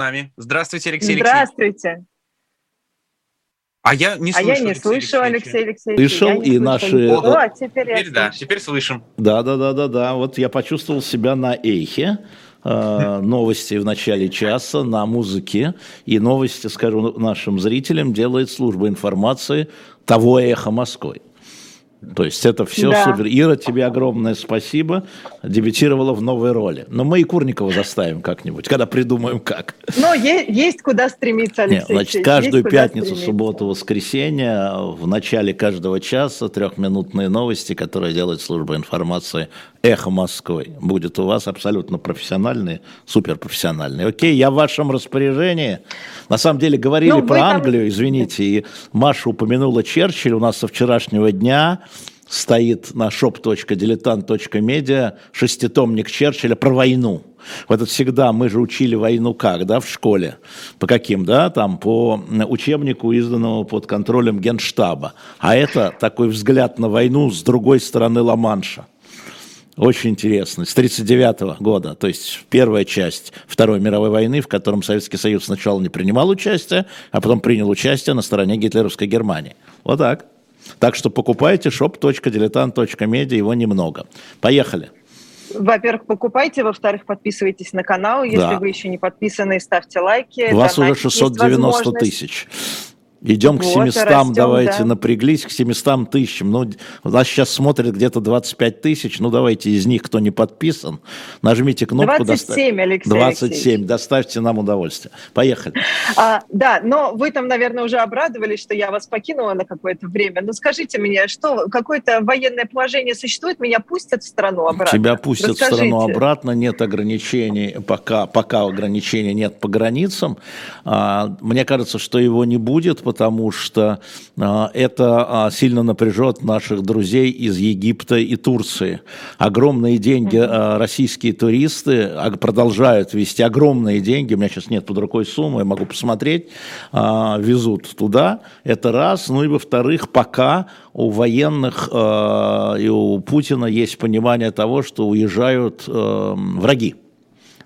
нами. Здравствуйте, Алексей Здравствуйте. А я не слышу. А я не слышу, Алексей Алексеевич. Слышал, и наши... О, теперь, теперь я да, слышу. теперь слышим. Да, да, да, да, да. Вот я почувствовал себя на эхе. Э, Новости в начале часа на музыке. И новости, скажу нашим зрителям, делает служба информации того эхо Москвы. То есть это все Да. супер. Ира, тебе огромное спасибо. Дебютировала в новой роли. Но мы и Курникова заставим как-нибудь, когда придумаем как. Но е- есть куда стремиться, Алексей Нет, значит, каждую есть пятницу, субботу, воскресенье в начале каждого часа трехминутные новости, которые делает служба информации «Эхо Москвы». Будет у вас абсолютно профессиональные, суперпрофессиональные. Окей, я в вашем распоряжении. На самом деле говорили Ну, про там- Англию, извините, и Маша упомянула Черчилля. У нас со вчерашнего дня стоит на shop.diletant.media шеститомник Черчилля про войну. Вот это всегда, мы же учили войну как, да, в школе? По каким, да, там, по учебнику, изданному под контролем Генштаба. А это такой взгляд на войну с другой стороны Ла-Манша. Очень интересно. С 1939 года, то есть первая часть Второй мировой войны, в котором Советский Союз сначала не принимал участие, а потом принял участие на стороне гитлеровской Германии. Вот так. Так что покупайте shop.diletant.media, его немного. Поехали. Во-первых, покупайте, во-вторых, подписывайтесь на канал. Если Да. вы еще не подписаны, ставьте лайки. У вас уже Донатить есть 690 возможность. тысяч. Идем к Вот, 700, растем, давайте да. напряглись к 700 тысячам. Ну, нас сейчас смотрит где-то 25 тысяч. Ну, давайте из них, кто не подписан, нажмите кнопку. 27, Алексей 27, Алексеевич. доставьте нам удовольствие. Поехали. А, да, но вы там, наверное, уже обрадовались, что я вас покинула на какое-то время. Ну, скажите мне, что какое-то военное положение существует? Меня пустят в страну обратно? Тебя пустят в страну Расскажите. обратно, нет ограничений, пока, пока ограничений нет по границам. А, Мне кажется, что его не будет, потому что а, это а, сильно напряжет наших друзей из Египта и Турции. Огромные деньги а, российские туристы продолжают вести, огромные деньги, у меня сейчас нет под рукой суммы, я могу посмотреть, везут туда. Это раз. Ну и во-вторых, пока у военных и у Путина есть понимание того, что уезжают враги.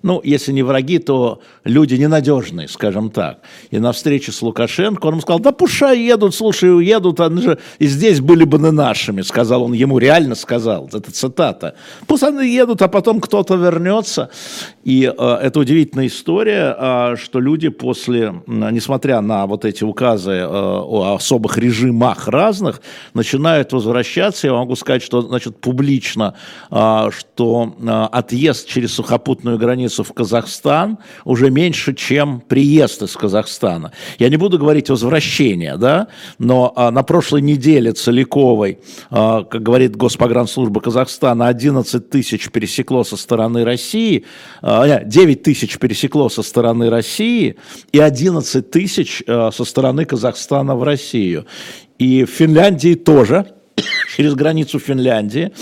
Ну, если не враги, то люди ненадежные, скажем так. И на встрече с Лукашенко он ему сказал, да пушай едут, слушай, уедут, они же и здесь были бы не нашими, сказал он, ему реально сказал, это цитата. Пусть они едут, а потом кто-то вернется. И э, это удивительная история, э, что люди после, несмотря на вот эти указы э, о особых режимах разных, начинают возвращаться. Я могу сказать, что, значит, публично, э, что э, отъезд через сухопутную границу в Казахстан уже меньше, чем приезд из Казахстана. Я не буду говорить возвращение, да, но а, на прошлой неделе Целиковой, а, как говорит Госпогранслужба Казахстана, 11 тысяч пересекло со стороны России, а, нет, 9 тысяч пересекло со стороны России и 11 тысяч а, со стороны Казахстана в Россию. И в Финляндии тоже, через границу Финляндии,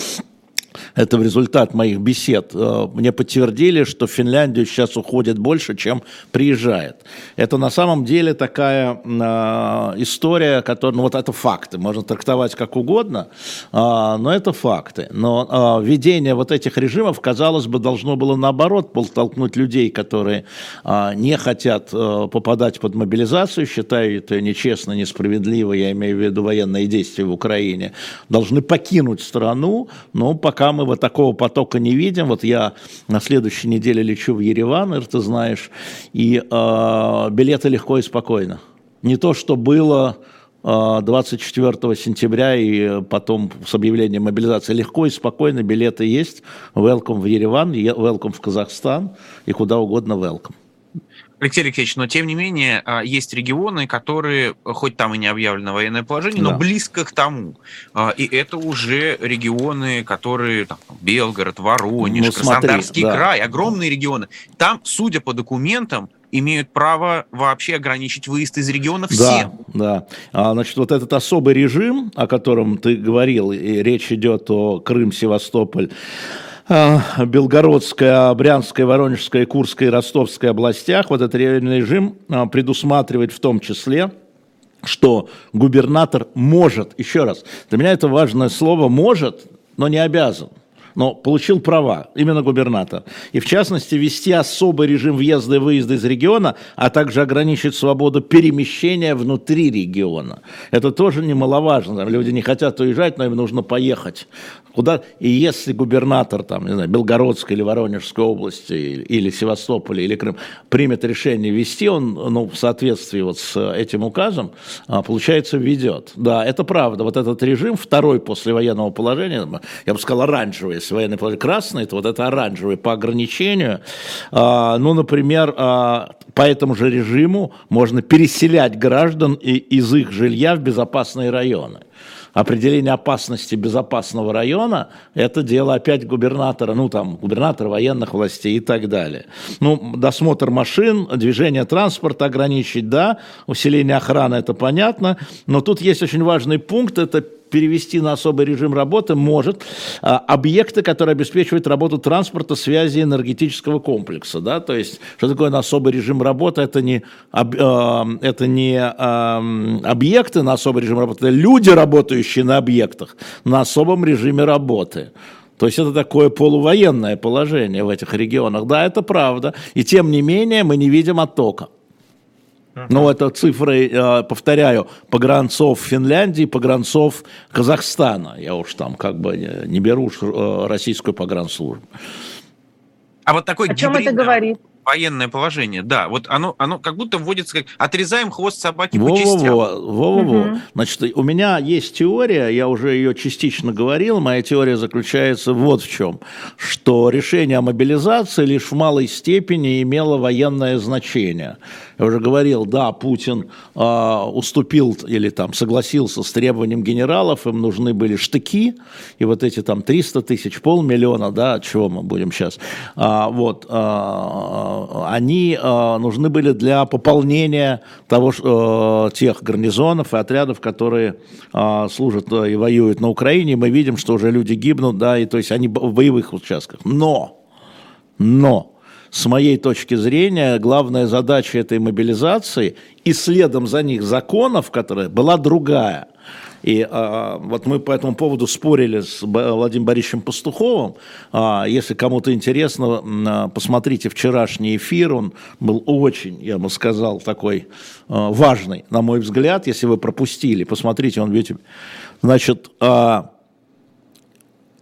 это в результат моих бесед, э, мне подтвердили, что в Финляндию сейчас уходит больше, чем приезжает. Это на самом деле такая э, история, которая, ну вот это факты, можно трактовать как угодно, э, но это факты. Но введение вот этих режимов, казалось бы, должно было наоборот подтолкнуть людей, которые не хотят попадать под мобилизацию, считают это нечестно, несправедливо, я имею в виду военные действия в Украине, должны покинуть страну, но пока мы вот такого потока не видим. Вот я на следующей неделе лечу в Ереван, Ир, ты знаешь, и э, билеты легко и спокойно. Не то, что было э, 24 сентября и потом с объявлением мобилизации. Легко и спокойно билеты есть. Welcome в Ереван, welcome в Казахстан и куда угодно welcome. Алексей Алексеевич, но тем не менее а, есть регионы, которые, хоть там и не объявлено военное положение, но Да. близко к тому. А, И это уже регионы, которые там, Белгород, Воронеж, Ну, смотри, Краснодарский да. край, огромные регионы. Там, судя по документам, имеют право вообще ограничить выезд из региона всем. Да, да. А, значит, вот этот особый режим, о котором ты говорил, и речь идет о Крым, Севастополь, Белгородская, Брянская, Воронежская, Курская и Ростовская областях, вот этот режим а, предусматривает в том числе что губернатор может, еще раз, для меня это важное слово, может, но не обязан. но получил права, именно губернатор. И в частности, ввести особый режим въезда и выезда из региона, а также ограничить свободу перемещения внутри региона. Это тоже немаловажно. Люди не хотят уезжать, но им нужно поехать. Куда? И если губернатор там, не знаю, Белгородской или Воронежской области, или, или Севастополя, или Крым примет решение ввести, он ну, в соответствии вот с этим указом, а, получается, введет. Да, это правда. Вот этот режим, второй после военного положения, я бы сказал, оранжевый, если военное положение красный, то вот это оранжевый по ограничению. А, ну, например, а, по этому же режиму можно переселять граждан из их жилья в безопасные районы определение опасности безопасного района, это дело опять губернатора, ну там, губернатора военных властей и так далее. Ну, досмотр машин, движение транспорта ограничить, да, усиление охраны, это понятно, но тут есть очень важный пункт, это перевести на особый режим работы может а, объекты, которые обеспечивают работу транспорта, связи энергетического комплекса. Да? То есть, что такое на особый режим работы? Это не, об, э, это не э, объекты на особый режим работы, это люди, работающие на объектах на особом режиме работы. То есть это такое полувоенное положение в этих регионах. Да, это правда. И тем не менее мы не видим оттока. Ну, это цифры, э, повторяю, погранцов Финляндии, погранцов Казахстана. Я уж там как бы не беру э, российскую погранслужбу. А вот такой О чем это говорит? военное положение, да, вот оно, оно как будто вводится как отрезаем хвост собаки во, по частям. Во, во, во, во. Значит, у меня есть теория, я уже ее частично говорил, моя теория заключается вот в чем, что решение о мобилизации лишь в малой степени имело военное значение. Я уже говорил, да, Путин э, уступил или там согласился с требованием генералов, им нужны были штыки, и вот эти там 300 тысяч, полмиллиона, да, от чего мы будем сейчас, а, вот, а, они а, нужны были для пополнения того, а, тех гарнизонов и отрядов, которые а, служат и воюют на Украине. Мы видим, что уже люди гибнут, да, и то есть они в боевых участках. Но, но, с моей точки зрения, главная задача этой мобилизации и следом за них законов, которые была другая. И а, вот мы по этому поводу спорили с Владимиром Борисовичем Пастуховым. А, если кому-то интересно, а, посмотрите вчерашний эфир. Он был очень, я бы сказал, такой а, важный, на мой взгляд. Если вы пропустили, посмотрите, он ведь... Значит, а,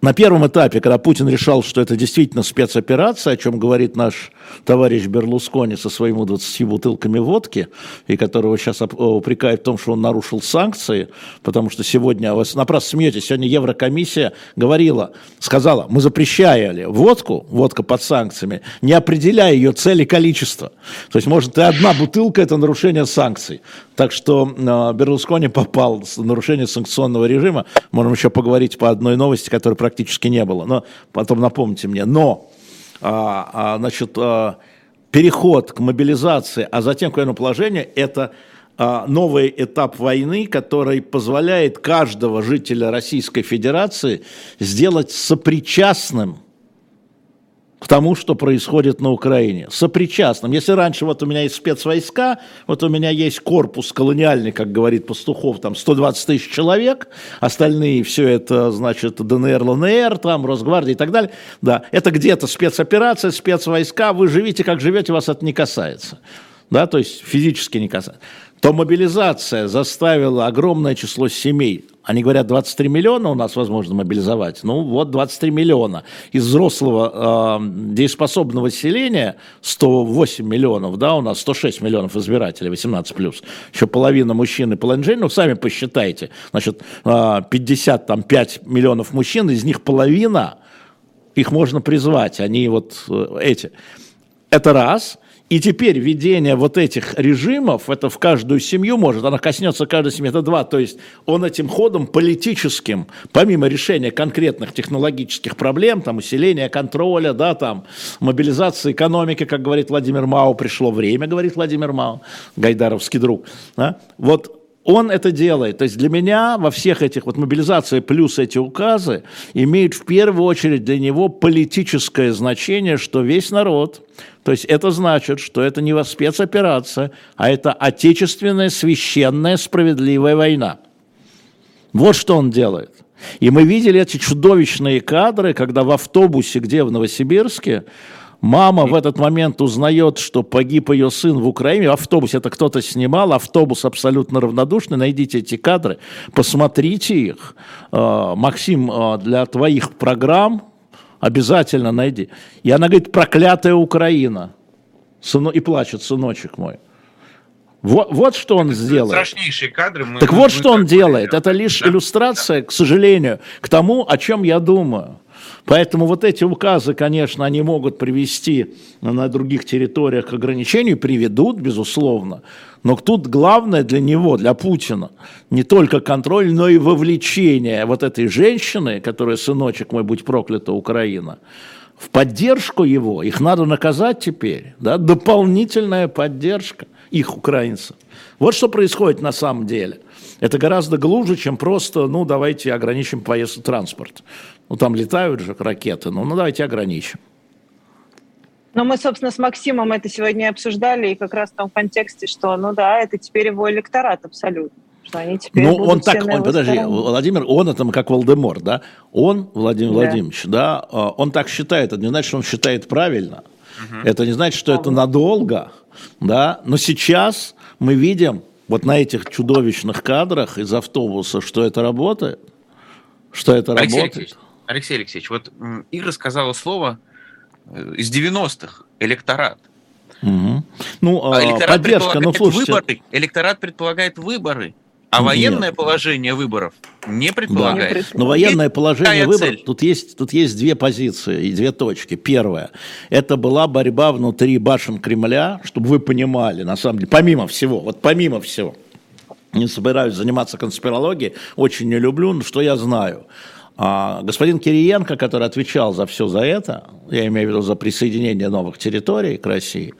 на первом этапе, когда Путин решал, что это действительно спецоперация, о чем говорит наш товарищ Берлускони со своими 20 бутылками водки, и которого сейчас упрекают в том, что он нарушил санкции, потому что сегодня, вы напрасно смеетесь, сегодня Еврокомиссия говорила, сказала, мы запрещали водку, водка под санкциями, не определяя ее цели количества. То есть, может, и одна бутылка – это нарушение санкций. Так что э, Берлускони попал в нарушение санкционного режима. Можем еще поговорить по одной новости, которая практически не было. Но потом напомните мне. Но, а, а, значит, а, переход к мобилизации, а затем к военному положению – это а, новый этап войны, который позволяет каждого жителя Российской Федерации сделать сопричастным – к тому, что происходит на Украине, сопричастным. Если раньше вот у меня есть спецвойска, вот у меня есть корпус колониальный, как говорит Пастухов, там 120 тысяч человек, остальные все это, значит, ДНР, ЛНР, там, Росгвардия и так далее, да, это где-то спецоперация, спецвойска, вы живите, как живете, вас это не касается, да, то есть физически не касается. То мобилизация заставила огромное число семей, они говорят, 23 миллиона у нас возможно мобилизовать. Ну вот 23 миллиона. Из взрослого э, дееспособного населения 108 миллионов, да, у нас 106 миллионов избирателей, 18 плюс. Еще половина мужчин и половина женщин. Ну, сами посчитайте. Значит, э, 55 миллионов мужчин, из них половина, их можно призвать. Они вот э, эти. Это раз – и теперь введение вот этих режимов, это в каждую семью может, она коснется каждой семьи, это два. То есть он этим ходом политическим, помимо решения конкретных технологических проблем, там усиления контроля, да, там мобилизации экономики, как говорит Владимир Мау, пришло время, говорит Владимир Мау, гайдаровский друг. Да? Вот он это делает. То есть для меня во всех этих вот мобилизации плюс эти указы имеют в первую очередь для него политическое значение, что весь народ, то есть это значит, что это не спецоперация, а это отечественная, священная, справедливая война. Вот что он делает. И мы видели эти чудовищные кадры, когда в автобусе, где в Новосибирске, Мама в этот момент узнает, что погиб ее сын в Украине. Автобус, это кто-то снимал, автобус абсолютно равнодушный. Найдите эти кадры, посмотрите их. А, Максим, а, для твоих программ обязательно найди. И она говорит, проклятая Украина. Сыно... И плачет, сыночек мой. Вот, вот что он сделает. Страшнейшие кадры. Мы, так мы, вот мы что он делает. Это лишь да? иллюстрация, к сожалению, к тому, о чем я думаю. Поэтому вот эти указы, конечно, они могут привести на других территориях к ограничению, приведут, безусловно. Но тут главное для него, для Путина, не только контроль, но и вовлечение вот этой женщины, которая сыночек мой, будь проклята, Украина, в поддержку его, их надо наказать теперь, да, дополнительная поддержка их, украинцев. Вот что происходит на самом деле. Это гораздо глубже, чем просто, ну, давайте ограничим поездку транспорт. Ну, там летают же ракеты, ну, ну давайте ограничим. Ну, мы, собственно, с Максимом это сегодня обсуждали, и как раз в том контексте, что, ну да, это теперь его электорат абсолютно. Что они теперь ну, он так, он, подожди, стороне. Владимир, он это как Волдемор, да? Он, Владимир да. Владимирович, да, а, он так считает, это не значит, что он считает правильно. Угу. Это не значит, что угу. это надолго, да, но сейчас мы видим вот на этих чудовищных кадрах из автобуса, что это работает, что это Алексей работает. Алексеевич, Алексей Алексеевич, вот Ира сказала слово э, из 90-х, электорат. Угу. Ну, а электорат поддержка, ну, слушайте. Выборы, электорат предполагает выборы. А военное Нет. положение выборов не предполагает. Да. Но военное есть положение выборов, тут есть, тут есть две позиции и две точки. Первое, это была борьба внутри башен Кремля, чтобы вы понимали, на самом деле, помимо всего, вот помимо всего, не собираюсь заниматься конспирологией, очень не люблю, но что я знаю. А господин Кириенко, который отвечал за все за это, я имею в виду за присоединение новых территорий к России,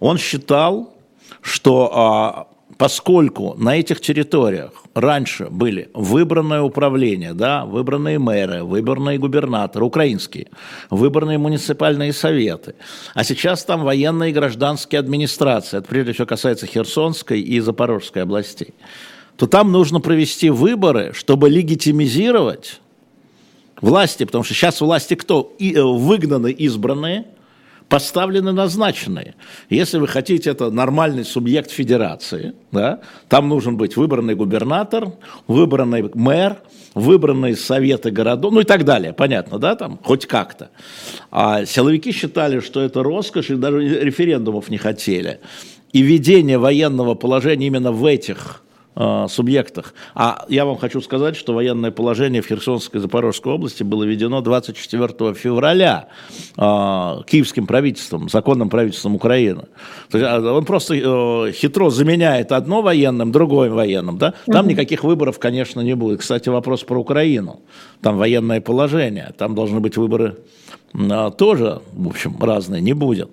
он считал, что а, поскольку на этих территориях раньше были выбранное управление, да, выбранные мэры, выбранные губернаторы, украинские, выбранные муниципальные советы, а сейчас там военные и гражданские администрации, это прежде всего касается Херсонской и Запорожской областей, то там нужно провести выборы, чтобы легитимизировать власти, потому что сейчас власти кто? И, э, выгнаны избранные – поставлены назначенные. Если вы хотите, это нормальный субъект федерации, да, там нужен быть выбранный губернатор, выбранный мэр, выбранные советы городов, ну и так далее, понятно, да, там, хоть как-то. А силовики считали, что это роскошь, и даже референдумов не хотели. И введение военного положения именно в этих Э, субъектах. А я вам хочу сказать, что военное положение в Херсонской и Запорожской области было введено 24 февраля э, киевским правительством, законным правительством Украины. То есть, а, он просто э, хитро заменяет одно военным другое военным. Да? Там угу. никаких выборов, конечно, не будет. Кстати, вопрос про Украину. Там военное положение, там должны быть выборы тоже, в общем, разные, не будет.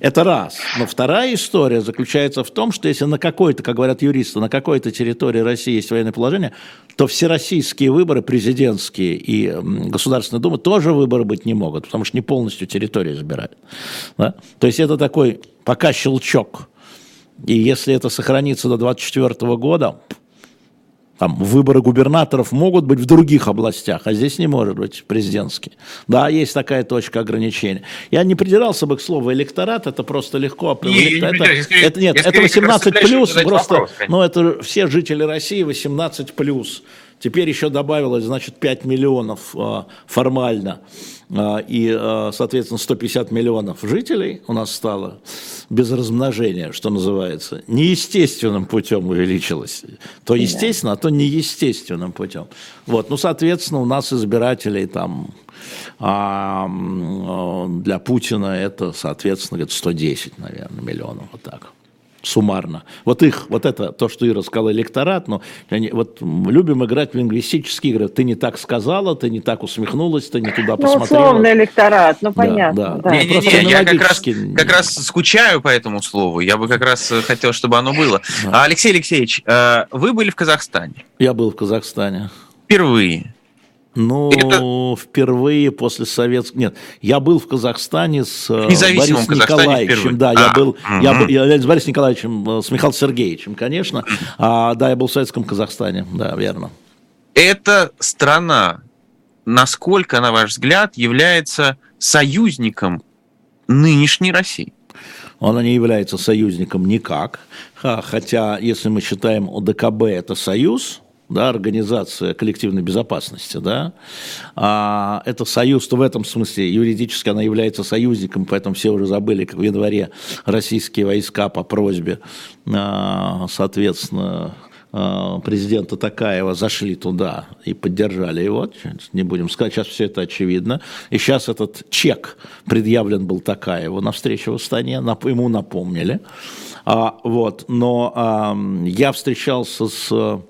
Это раз. Но вторая история заключается в том, что если на какой-то, как говорят юристы, на какой-то территории России есть военное положение, то всероссийские выборы, президентские и Государственная Дума, тоже выборы быть не могут, потому что не полностью территорию избирают. Да? То есть это такой пока щелчок. И если это сохранится до 2024 года, там выборы губернаторов могут быть в других областях, а здесь не может быть президентский. Да, есть такая точка ограничения. Я не придирался бы к слову электорат, это просто легко. Не, не это, это, нет, это 18 плюс, просто, вопрос, ну это все жители России 18 плюс. Теперь еще добавилось, значит, 5 миллионов э, формально э, и, э, соответственно, 150 миллионов жителей у нас стало без размножения, что называется. Неестественным путем увеличилось. То естественно, а то неестественным путем. Вот, ну, соответственно, у нас избирателей там а для Путина это, соответственно, 110, наверное, миллионов, вот так суммарно. Вот их, вот это, то, что Ира сказала, электорат, но они, вот любим играть в лингвистические игры. Ты не так сказала, ты не так усмехнулась, ты не туда посмотрела. Ну, условно электорат, ну, понятно. Да, да. Не, не, не, я как раз, как раз скучаю по этому слову. Я бы как раз хотел, чтобы оно было. Да. Алексей Алексеевич, э, вы были в Казахстане? Я был в Казахстане. Впервые. Ну, это... впервые после советского... Нет, я был в Казахстане с э, Борисом Николаевичем. Да, а, я, был, угу. я был я, с Борисом Николаевичем, э, с Михаилом Сергеевичем, конечно. А, да, я был в Советском Казахстане, да, верно. эта страна, насколько, на ваш взгляд, является союзником нынешней России? Она не является союзником никак, хотя если мы считаем ОДКБ это союз, да, организация коллективной безопасности, да, а это союз, то в этом смысле юридически она является союзником, поэтому все уже забыли, как в январе российские войска по просьбе, а, соответственно, а, президента Такаева зашли туда и поддержали его, не будем сказать, сейчас все это очевидно. И сейчас этот чек предъявлен был Такаеву на встрече в Астане, ему напомнили. А, вот, но а, я встречался с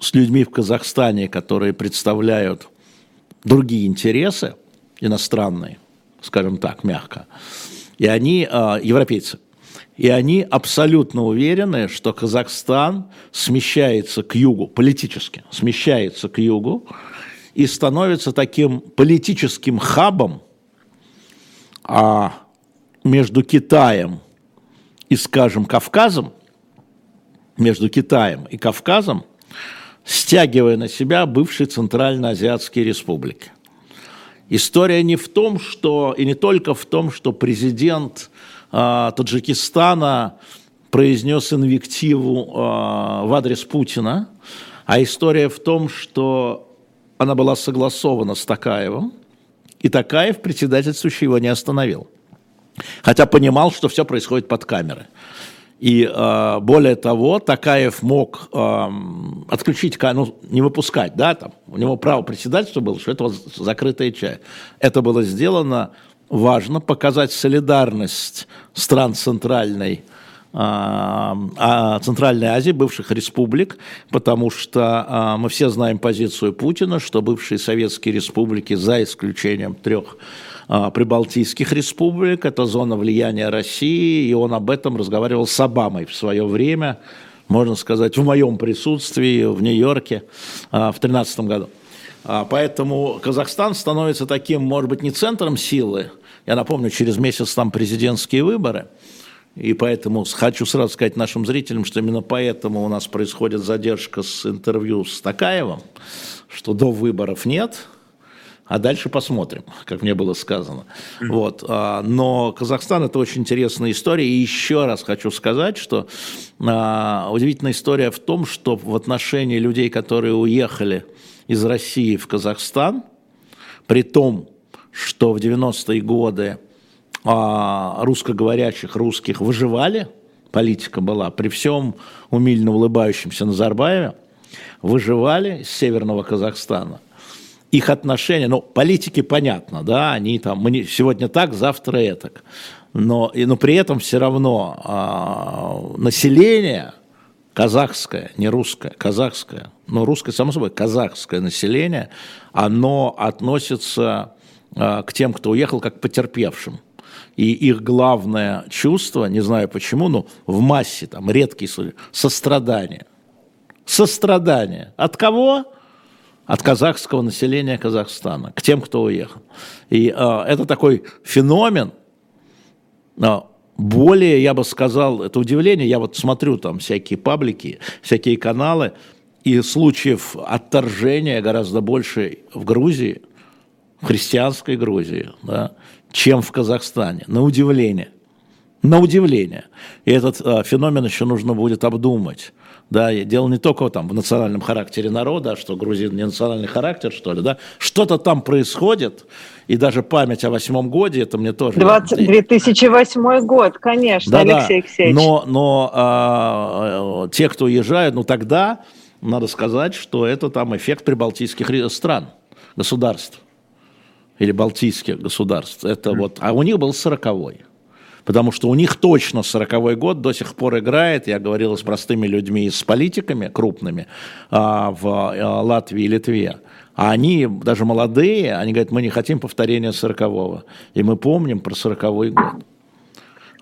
с людьми в Казахстане, которые представляют другие интересы, иностранные, скажем так, мягко, и они, а, европейцы, и они абсолютно уверены, что Казахстан смещается к югу, политически смещается к югу, и становится таким политическим хабом а, между Китаем и, скажем, Кавказом, между Китаем и Кавказом, стягивая на себя бывшие Центральноазиатские республики. История не в том, что, и не только в том, что президент э, Таджикистана произнес инвективу э, в адрес Путина, а история в том, что она была согласована с Такаевым, и Такаев, председательствующий, его не остановил. Хотя понимал, что все происходит под камерой. И э, более того, Такаев мог э, отключить, ну, не выпускать, да, там, у него право председательства было, что это закрытая часть. Это было сделано, важно показать солидарность стран Центральной, э, Центральной Азии, бывших республик, потому что мы все знаем позицию Путина, что бывшие советские республики, за исключением трех а, прибалтийских республик, это зона влияния России, и он об этом разговаривал с Обамой в свое время, можно сказать, в моем присутствии в Нью-Йорке а, в 2013 году. А, поэтому Казахстан становится таким, может быть, не центром силы. Я напомню, через месяц там президентские выборы. И поэтому хочу сразу сказать нашим зрителям, что именно поэтому у нас происходит задержка с интервью с Такаевым, что до выборов нет – а дальше посмотрим, как мне было сказано. Вот. А, но Казахстан – это очень интересная история. И еще раз хочу сказать, что а, удивительная история в том, что в отношении людей, которые уехали из России в Казахстан, при том, что в 90-е годы а, русскоговорящих русских выживали, политика была, при всем умильно улыбающемся Назарбаеве, выживали с северного Казахстана их отношения, ну, политики понятно, да, они там, мы сегодня так, завтра это, но, и, но при этом все равно а, население казахское, не русское, казахское, но русское, само собой, казахское население, оно относится а, к тем, кто уехал, как потерпевшим. И их главное чувство, не знаю почему, но в массе, там, редкие случаи, сострадание. Сострадание. От кого? От казахского населения Казахстана к тем, кто уехал. И э, это такой феномен, э, более, я бы сказал, это удивление, я вот смотрю там всякие паблики, всякие каналы, и случаев отторжения гораздо больше в Грузии, в христианской Грузии, да, чем в Казахстане, на удивление. На удивление. И этот э, феномен еще нужно будет обдумать. Да, и дело не только там в национальном характере народа, что грузин не национальный характер, что ли, да, что-то там происходит, и даже память о восьмом годе, это мне тоже... 20, 2008 год, конечно, да, Алексей. Алексеевич. Но, но а, те, кто уезжают, ну тогда надо сказать, что это там эффект прибалтийских стран, государств, или балтийских государств. Это mm. вот, а у них был сороковой потому что у них точно 40-й год до сих пор играет. Я говорил с простыми людьми и с политиками крупными а, в а, Латвии и Литве. А они, даже молодые, они говорят, мы не хотим повторения 40-го. И мы помним про 40-й год.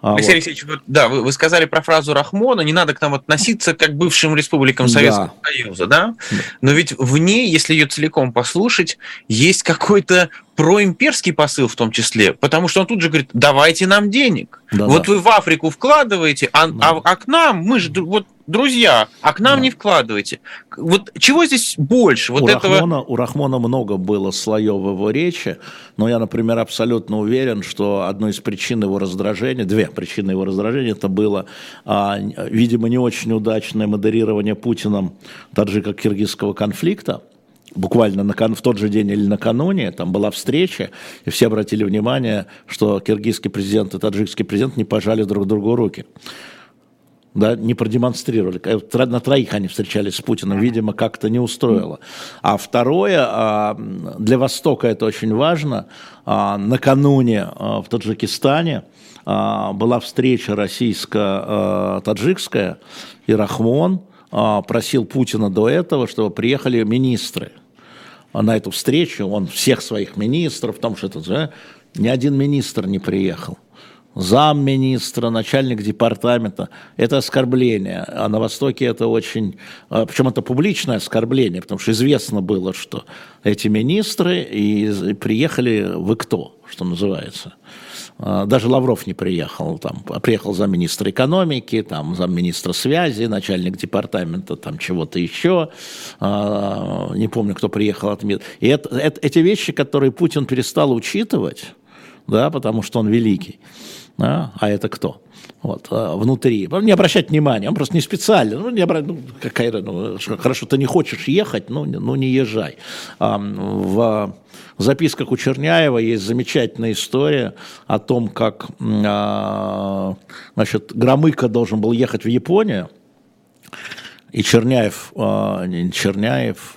А, Алексей вот. Алексеевич, вот, да, вы, вы сказали про фразу Рахмона, не надо к нам относиться как к бывшим республикам Советского да. Союза, да? Но ведь в ней, если ее целиком послушать, есть какой-то проимперский посыл в том числе, потому что он тут же говорит, давайте нам денег. Да, вот да. вы в Африку вкладываете, а, да. а, а к нам, мы же вот друзья, а к нам да. не вкладывайте. Вот чего здесь больше? Вот у, этого... Рахмона, у Рахмона много было слоев его речи, но я, например, абсолютно уверен, что одной из причин его раздражения, две причины его раздражения, это было, а, видимо, не очень удачное модерирование Путиным таджико-киргизского конфликта, буквально на, в тот же день или накануне, там была встреча, и все обратили внимание, что киргизский президент и таджикский президент не пожали друг другу руки да, не продемонстрировали. Э, на троих они встречались с Путиным, видимо, как-то не устроило. А второе, а, для Востока это очень важно, а, накануне а, в Таджикистане была встреча российско-таджикская, и Рахмон просил Путина до этого, чтобы приехали министры на эту встречу, он всех своих министров, в том, что это, ни один министр не приехал замминистра, начальник департамента. Это оскорбление. А на Востоке это очень... А, Причем это публичное оскорбление, потому что известно было, что эти министры и приехали вы кто, что называется. А, даже Лавров не приехал, там, а приехал замминистра экономики, там, замминистра связи, начальник департамента, там, чего-то еще, не помню, кто приехал от МИД. И это, это, эти вещи, которые Путин перестал учитывать, да, потому что он великий, а, а это кто? Вот, а, внутри. Не обращать внимания, он просто не специально. Ну, не обра... ну, какая, ну, хорошо, ты не хочешь ехать, ну, ну не езжай. А, в записках у Черняева есть замечательная история о том, как а, значит, Громыко должен был ехать в Японию, и Черняев, а, Черняев,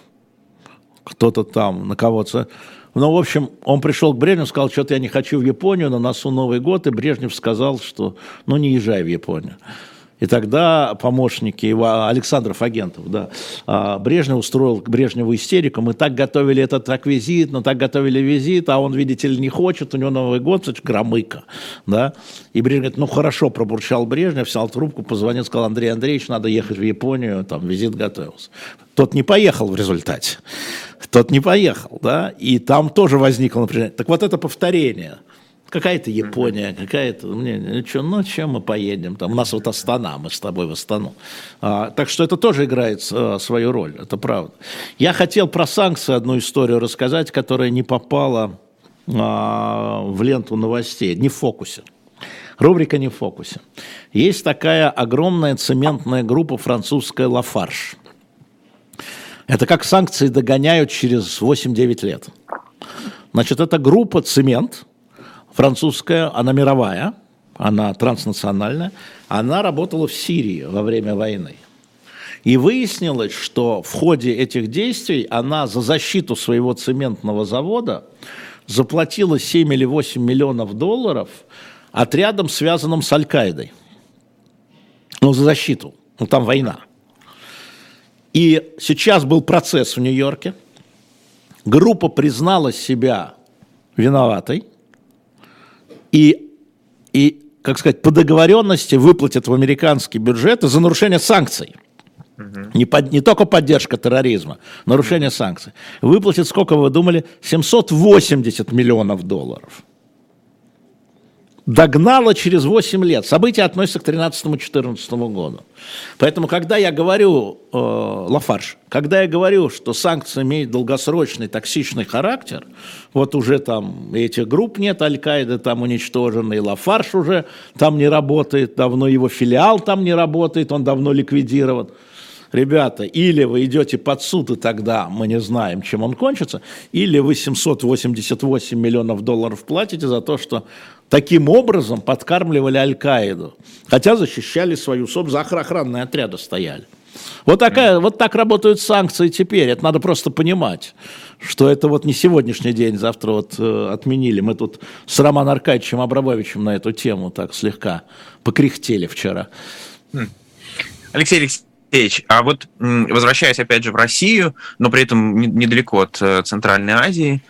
кто-то там на кого-то ну, в общем, он пришел к Брежневу, сказал, что-то я не хочу в Японию, на носу Новый год, и Брежнев сказал, что ну не езжай в Японию. И тогда помощники его, Александров Агентов, да, а, Брежнев устроил Брежневу истерику. Мы так готовили этот так визит, но так готовили визит, а он, видите ли, не хочет, у него Новый год, это громыка, да. И Брежнев говорит, ну хорошо, пробурчал Брежнев, взял трубку, позвонил, сказал, Андрей Андреевич, надо ехать в Японию, там визит готовился. Тот не поехал в результате. Тот не поехал, да, и там тоже возникло напряжение. Так вот это повторение – Какая-то Япония, какая-то... Мне, ну, что, ну, чем мы поедем? Там, у нас вот Астана, мы с тобой в Астану. А, так что это тоже играет а, свою роль, это правда. Я хотел про санкции одну историю рассказать, которая не попала а, в ленту новостей, не в фокусе. Рубрика «Не в фокусе». Есть такая огромная цементная группа французская «Лафарш». Это как санкции догоняют через 8-9 лет. Значит, это группа «Цемент», французская, она мировая, она транснациональная, она работала в Сирии во время войны. И выяснилось, что в ходе этих действий она за защиту своего цементного завода заплатила 7 или 8 миллионов долларов отрядам, связанным с Аль-Каидой. Ну, за защиту. Ну, там война. И сейчас был процесс в Нью-Йорке. Группа признала себя виноватой – и, и, как сказать, по договоренности выплатят в американский бюджет за нарушение санкций. Не, под, не только поддержка терроризма, нарушение санкций. Выплатит, сколько вы думали, 780 миллионов долларов догнала через 8 лет. События относятся к 13-14 году. Поэтому, когда я говорю, э, Лафарш, когда я говорю, что санкции имеют долгосрочный токсичный характер, вот уже там этих групп нет, Аль-Каида там уничтожена, и Лафарш уже там не работает, давно его филиал там не работает, он давно ликвидирован – ребята, или вы идете под суд, и тогда мы не знаем, чем он кончится, или вы 788 миллионов долларов платите за то, что таким образом подкармливали Аль-Каиду, хотя защищали свою собственную, охранные отряды стояли. Вот, такая, вот так работают санкции теперь. Это надо просто понимать, что это вот не сегодняшний день, завтра вот э, отменили. Мы тут с Романом Аркадьевичем Абрамовичем на эту тему так слегка покряхтели вчера. Алексей Алексеевич, а вот возвращаясь опять же в Россию, но при этом недалеко от э, Центральной Азии,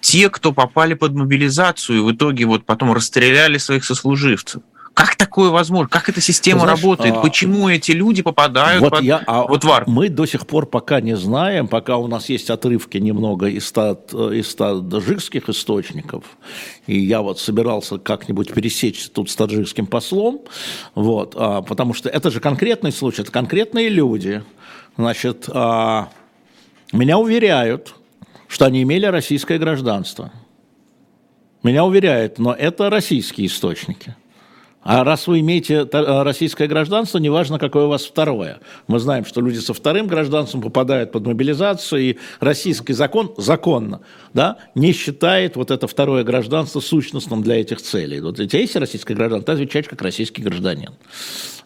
те, кто попали под мобилизацию, в итоге вот потом расстреляли своих сослуживцев, Как такое возможно? Как эта система Знаешь, работает? А... Почему эти люди попадают вот под... я, а... вот в армию? Мы до сих пор пока не знаем, пока у нас есть отрывки немного из, таджикских источников, и я вот собирался как-нибудь пересечься тут с таджикским послом, вот, а, потому что это же конкретный случай, это конкретные люди. Значит, а, меня уверяют, что они имели российское гражданство. Меня уверяют, но это российские источники. А раз вы имеете э, российское гражданство, неважно, какое у вас второе. Мы знаем, что люди со вторым гражданством попадают под мобилизацию, и российский закон законно да, не считает вот это второе гражданство сущностным для этих целей. Вот тебя есть российское гражданство, ты отвечаешь как российский гражданин.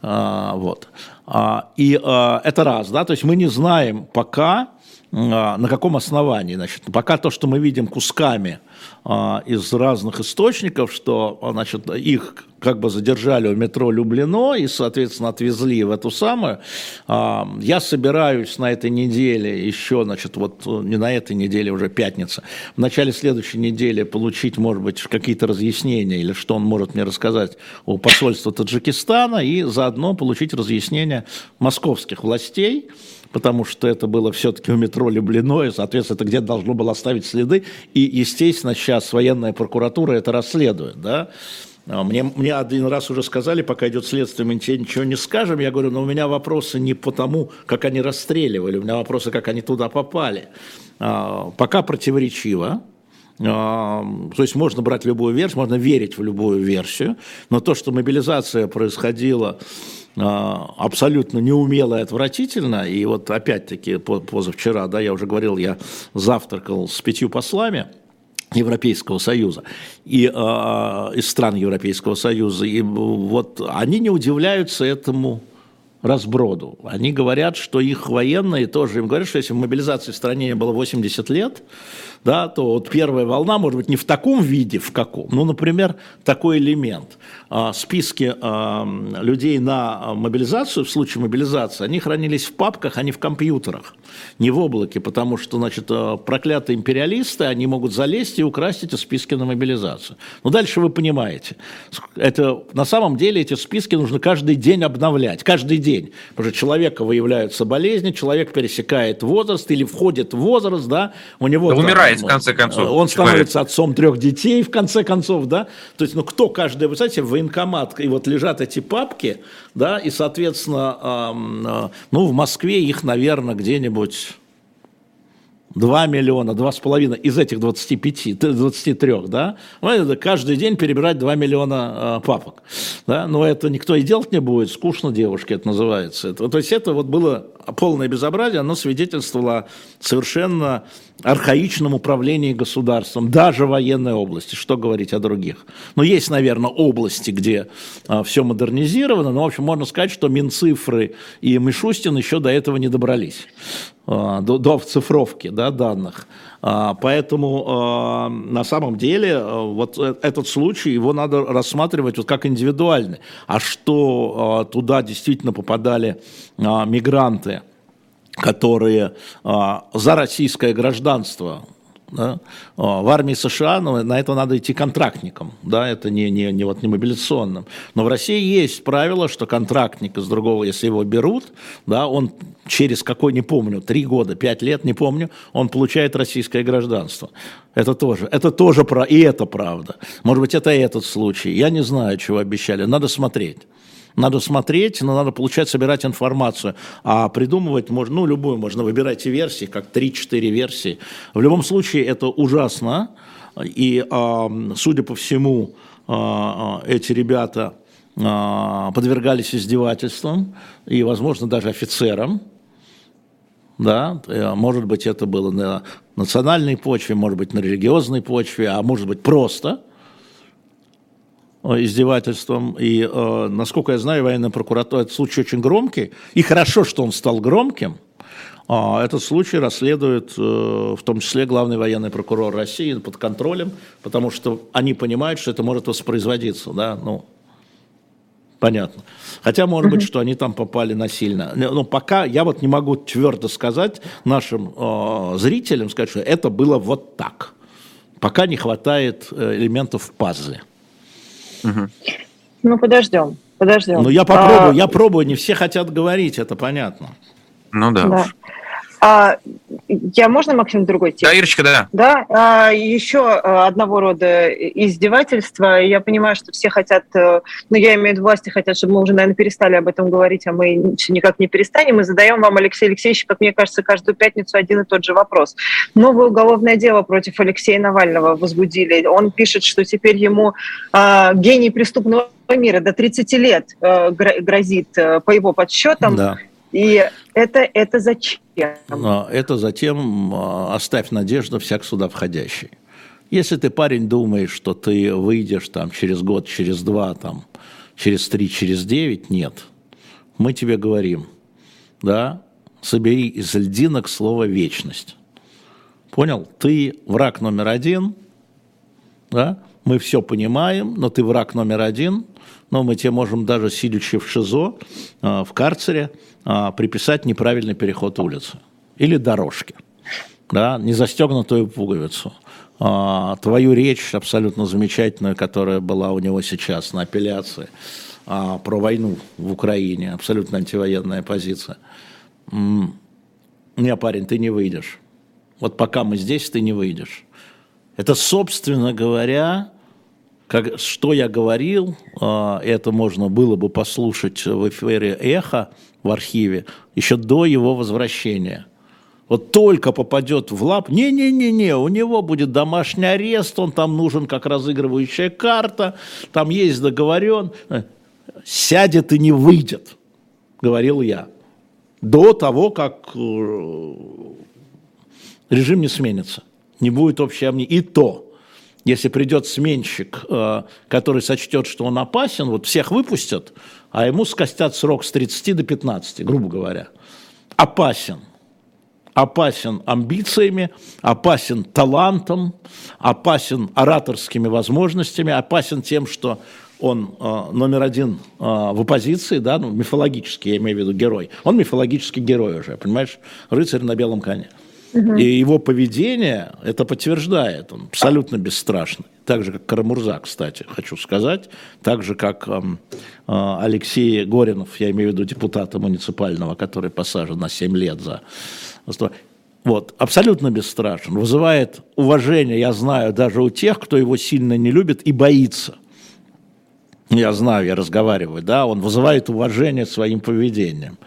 А, вот. А, и а, это раз, да, то есть мы не знаем пока, на каком основании. Значит, пока то, что мы видим кусками а, из разных источников, что значит, их как бы задержали у метро Люблино и, соответственно, отвезли в эту самую. А, я собираюсь на этой неделе еще, значит, вот не на этой неделе, уже пятница, в начале следующей недели получить, может быть, какие-то разъяснения или что он может мне рассказать у посольства Таджикистана и заодно получить разъяснения московских властей, потому что это было все-таки у метро Люблино, и, соответственно, это где-то должно было оставить следы. И, естественно, сейчас военная прокуратура это расследует, да. А, мне, мне один раз уже сказали, пока идет следствие, мы тебе ничего не скажем. Я говорю, но у меня вопросы не по тому, как они расстреливали, у меня вопросы, как они туда попали. А, пока противоречиво. А, то есть можно брать любую версию, можно верить в любую версию, но то, что мобилизация происходила абсолютно неумело и отвратительно, и вот опять-таки позавчера, да, я уже говорил, я завтракал с пятью послами, Европейского Союза и э, из стран Европейского Союза. И вот они не удивляются этому разброду. Они говорят, что их военные тоже, им говорят, что если мобилизации в стране не было 80 лет, да, то вот первая волна может быть не в таком виде, в каком. Ну, например, такой элемент. А, списки а, людей на мобилизацию, в случае мобилизации, они хранились в папках, а не в компьютерах, не в облаке, потому что, значит, а, проклятые империалисты, они могут залезть и украсть эти списки на мобилизацию. Ну, дальше вы понимаете. Это, на самом деле эти списки нужно каждый день обновлять, каждый день. Потому что человека выявляются болезни, человек пересекает возраст или входит в возраст, да, у него... Да, там, умирает, в конце концов. Он становится человек. отцом трех детей, в конце концов, да. То есть, ну, кто каждый, вы знаете, военкомат, и вот лежат эти папки, да, и, соответственно, э, ну, в Москве их, наверное, где-нибудь 2 миллиона, 2,5 из этих 25, 23, да, каждый день перебирать 2 миллиона э, папок. Да? Но это никто и делать не будет, скучно девушке это называется. Это, то есть это вот было полное безобразие, оно свидетельствовало совершенно архаичном управлении государством, даже военной области, что говорить о других. Но есть, наверное, области, где а, все модернизировано, но, в общем, можно сказать, что Минцифры и Мишустин еще до этого не добрались, а, до, до цифровки да, данных. А, поэтому а, на самом деле а, вот э, этот случай, его надо рассматривать вот как индивидуальный. А что а, туда действительно попадали мигранты, которые а, за российское гражданство да, а, в армии США ну, на это надо идти контрактником, да, это не, не, не, вот, не мобилизационным. Но в России есть правило, что контрактник из другого, если его берут, да, он через какой, не помню, три года, пять лет, не помню, он получает российское гражданство. Это тоже, это тоже, и это правда. Может быть, это этот случай. Я не знаю, чего обещали, надо смотреть. Надо смотреть, но надо получать, собирать информацию. А придумывать можно, ну, любую, можно выбирать версии, как 3-4 версии. В любом случае, это ужасно. И, судя по всему, а, эти ребята а, подвергались издевательствам и, возможно, даже офицерам. Да, э, может быть, это было на национальной почве, может быть, на религиозной почве, а может быть, просто – издевательством. И, э, насколько я знаю, военная прокуратура, этот случай очень громкий. И хорошо, что он стал громким. А этот случай расследует э, в том числе главный военный прокурор России под контролем, потому что они понимают, что это может воспроизводиться. Да? Ну, понятно. Хотя, может быть, что они там попали насильно. Но пока я вот не могу твердо сказать нашим э, зрителям, сказать, что это было вот так. Пока не хватает элементов в пазле. Угу. Ну, подождем, подождем. Ну, я попробую, а... я пробую, не все хотят говорить, это понятно. Ну да. да. А, я можно, Максим, другой текст? Да, Ирочка, да. Да, а, еще а, одного рода издевательства. Я понимаю, что все хотят, э, ну, я имею в виду власти, хотят, чтобы мы уже, наверное, перестали об этом говорить, а мы никак не перестанем. Мы задаем вам, Алексей Алексеевич, как мне кажется, каждую пятницу один и тот же вопрос. Новое уголовное дело против Алексея Навального возбудили. Он пишет, что теперь ему а, гений преступного мира до 30 лет э, грозит э, по его подсчетам. Да. И это, это зачем? Это затем а, оставь надежду всяк сюда входящий. Если ты, парень, думаешь, что ты выйдешь там через год, через два, там, через три, через девять, нет. Мы тебе говорим, да, собери из льдинок слово «вечность». Понял? Ты враг номер один, да, мы все понимаем, но ты враг номер один, но мы тебе можем даже, сидячи в ШИЗО, а, в карцере, а, приписать неправильный переход улицы или дорожки, да, не застегнутую пуговицу. А, твою речь абсолютно замечательную, которая была у него сейчас на апелляции про войну в Украине, абсолютно антивоенная позиция. Не, парень, ты не выйдешь. Вот пока мы здесь, ты не выйдешь. Это, собственно говоря, как, что я говорил, это можно было бы послушать в эфире «Эхо», в архиве еще до его возвращения. Вот только попадет в лап, не-не-не-не, у него будет домашний арест, он там нужен как разыгрывающая карта, там есть договорен, сядет и не выйдет, говорил я, до того, как э, режим не сменится, не будет общей амнистии. И то, если придет сменщик, э, который сочтет, что он опасен, вот всех выпустят, а ему скостят срок с 30 до 15, грубо говоря. Опасен. Опасен амбициями, опасен талантом, опасен ораторскими возможностями, опасен тем, что он э, номер один э, в оппозиции, да, ну, мифологический, я имею в виду герой. Он мифологический герой уже, понимаешь, рыцарь на белом коне. И его поведение это подтверждает. Он абсолютно бесстрашный. Так же, как Карамурза, кстати, хочу сказать. Так же, как э, Алексей Горинов, я имею в виду депутата муниципального, который посажен на 7 лет за... Вот, абсолютно бесстрашен, вызывает уважение, я знаю, даже у тех, кто его сильно не любит и боится. Я знаю, я разговариваю, да, он вызывает уважение своим поведением.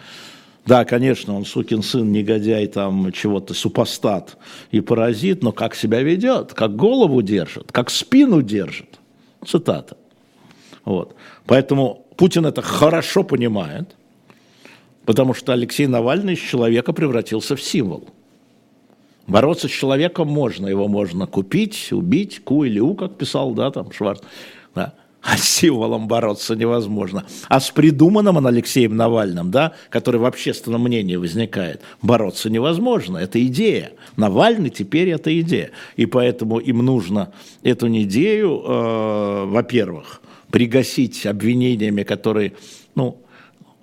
Да, конечно, он сукин сын, негодяй, там чего-то, супостат и паразит, но как себя ведет, как голову держит, как спину держит. Цитата. Вот. Поэтому Путин это хорошо понимает, потому что Алексей Навальный из человека превратился в символ. Бороться с человеком можно, его можно купить, убить, ку или у, как писал, да, там Шварц. Да а с символом бороться невозможно. А с придуманным Алексеем Навальным, да, который в общественном мнении возникает, бороться невозможно. Это идея. Навальный теперь это идея. И поэтому им нужно эту идею, э, во-первых, пригасить обвинениями, которые, ну,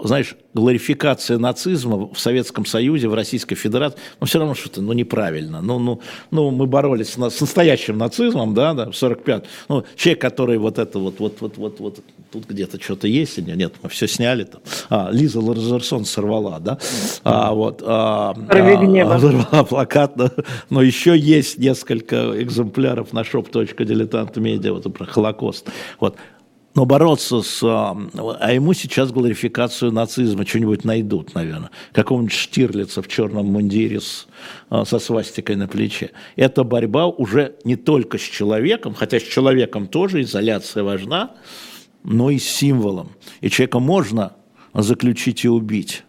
знаешь, глорификация нацизма в Советском Союзе, в Российской Федерации, ну, все равно что-то, ну, неправильно. Ну, ну, ну мы боролись с, с настоящим нацизмом, да, да, в 45 Ну, человек, который вот это вот, вот, вот, вот, вот, тут где-то что-то есть, нет, нет, мы все сняли там. А, Лиза Лазерсон сорвала, да, а, вот. А, а, плакат, но, но еще есть несколько экземпляров на shop.diletant.media, вот про Холокост. Вот но бороться с... А, а ему сейчас глорификацию нацизма что-нибудь найдут, наверное. Какого-нибудь Штирлица в черном мундире с, а, со свастикой на плече. Эта борьба уже не только с человеком, хотя с человеком тоже изоляция важна, но и с символом. И человека можно заключить и убить.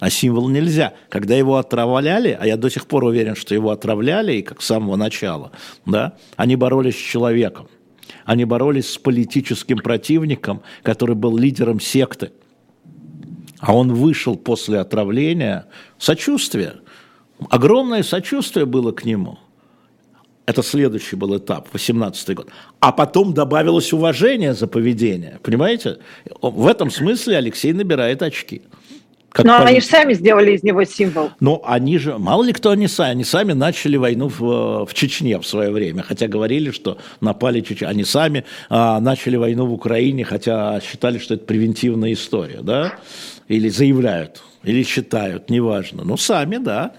А символ нельзя. Когда его отравляли, а я до сих пор уверен, что его отравляли, и как с самого начала, да, они боролись с человеком. Они боролись с политическим противником, который был лидером секты. А он вышел после отравления. Сочувствие. Огромное сочувствие было к нему. Это следующий был этап, 18 год. А потом добавилось уважение за поведение. Понимаете? В этом смысле Алексей набирает очки. Как Но они же сами сделали из него символ. Ну, они же, мало ли кто они сами, они сами начали войну в, в Чечне в свое время, хотя говорили, что напали Чечне. Они сами а, начали войну в Украине, хотя считали, что это превентивная история, да? Или заявляют, или считают, неважно. Ну, сами, да.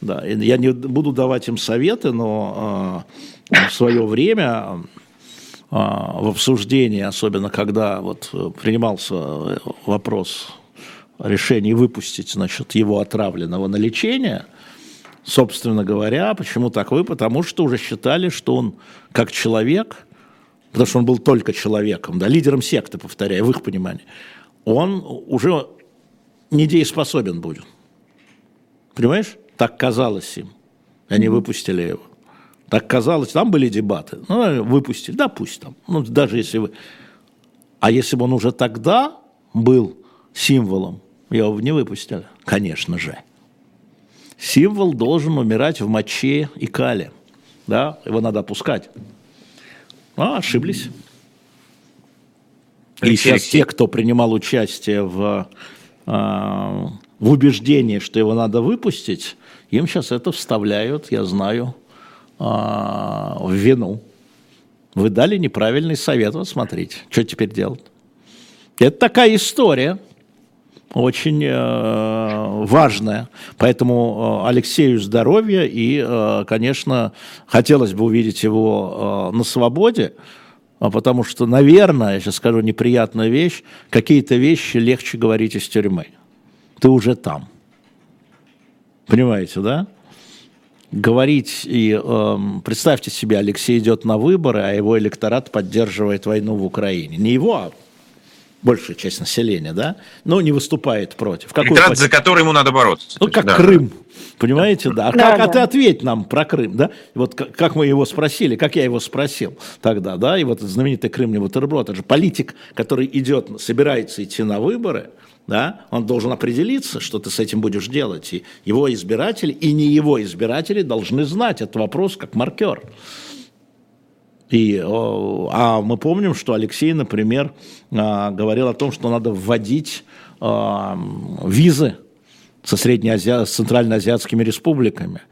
да. Я не буду давать им советы, но а, в свое время а, в обсуждении, особенно когда вот принимался вопрос решении выпустить, значит, его отравленного на лечение, собственно говоря, почему так вы? Потому что уже считали, что он как человек, потому что он был только человеком, да, лидером секты, повторяю, в их понимании, он уже недееспособен будет. Понимаешь? Так казалось им. Они выпустили его. Так казалось, там были дебаты. Ну, выпустили, да пусть там. Ну, даже если вы... А если бы он уже тогда был символом его не выпустили, конечно же. Символ должен умирать в моче и кале. Да, его надо опускать. А, ошиблись. И сейчас те, кто принимал участие в, а, в убеждении, что его надо выпустить, им сейчас это вставляют, я знаю, а, в вину. Вы дали неправильный совет, вот смотрите, что теперь делать. Это такая история – очень э, важное. Поэтому э, Алексею здоровья и, э, конечно, хотелось бы увидеть его э, на свободе, а потому что, наверное, я сейчас скажу неприятную вещь, какие-то вещи легче говорить из тюрьмы. Ты уже там. Понимаете, да? Говорить и э, представьте себе, Алексей идет на выборы, а его электорат поддерживает войну в Украине. Не его, а большая часть населения, да, но не выступает против. Какой Электорат, за который ему надо бороться. Ну, как да. Крым, понимаете, да. А, да, как, да. а ты ответь нам про Крым, да? Вот как, как мы его спросили, как я его спросил тогда, да, и вот знаменитый Крым не бутерброд, это же политик, который идет, собирается идти на выборы, да, он должен определиться, что ты с этим будешь делать. И его избиратели, и не его избиратели должны знать этот вопрос как маркер. И, а мы помним, что Алексей, например, а, говорил о том, что надо вводить а, визы со среднеазиа... с центральноазиатскими республиками.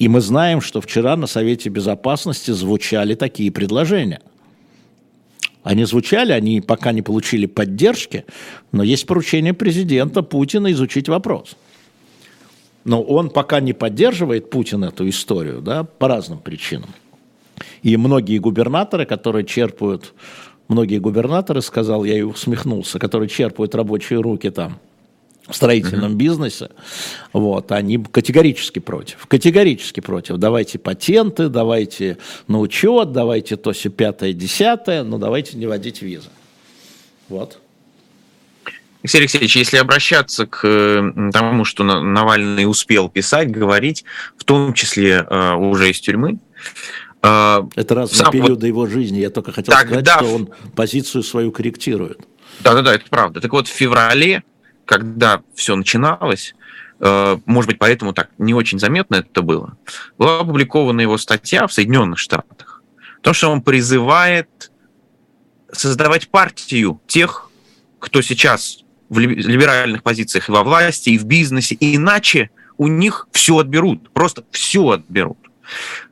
И мы знаем, что вчера на Совете Безопасности звучали такие предложения. Они звучали, они пока не получили поддержки, но есть поручение президента Путина изучить вопрос. Но он пока не поддерживает Путин эту историю, да, по разным причинам. И многие губернаторы, которые черпают, многие губернаторы, сказал я и усмехнулся, которые черпают рабочие руки там, в строительном uh-huh. бизнесе, вот, они категорически против, категорически против. Давайте патенты, давайте на учет, давайте то все пятое, десятое, но давайте не вводить визы. Вот. Алексей Алексеевич, если обращаться к тому, что Навальный успел писать, говорить, в том числе э, уже из тюрьмы, а, Это разные сам, периоды вот, его жизни. Я только хотел тогда, сказать, что он позицию свою корректирует. Да-да-да, это правда. Так вот, в феврале, когда все начиналось, э, может быть, поэтому так не очень заметно это было, была опубликована его статья в Соединенных Штатах. То, что он призывает создавать партию тех, кто сейчас в либеральных позициях и во власти, и в бизнесе, и иначе у них все отберут, просто все отберут.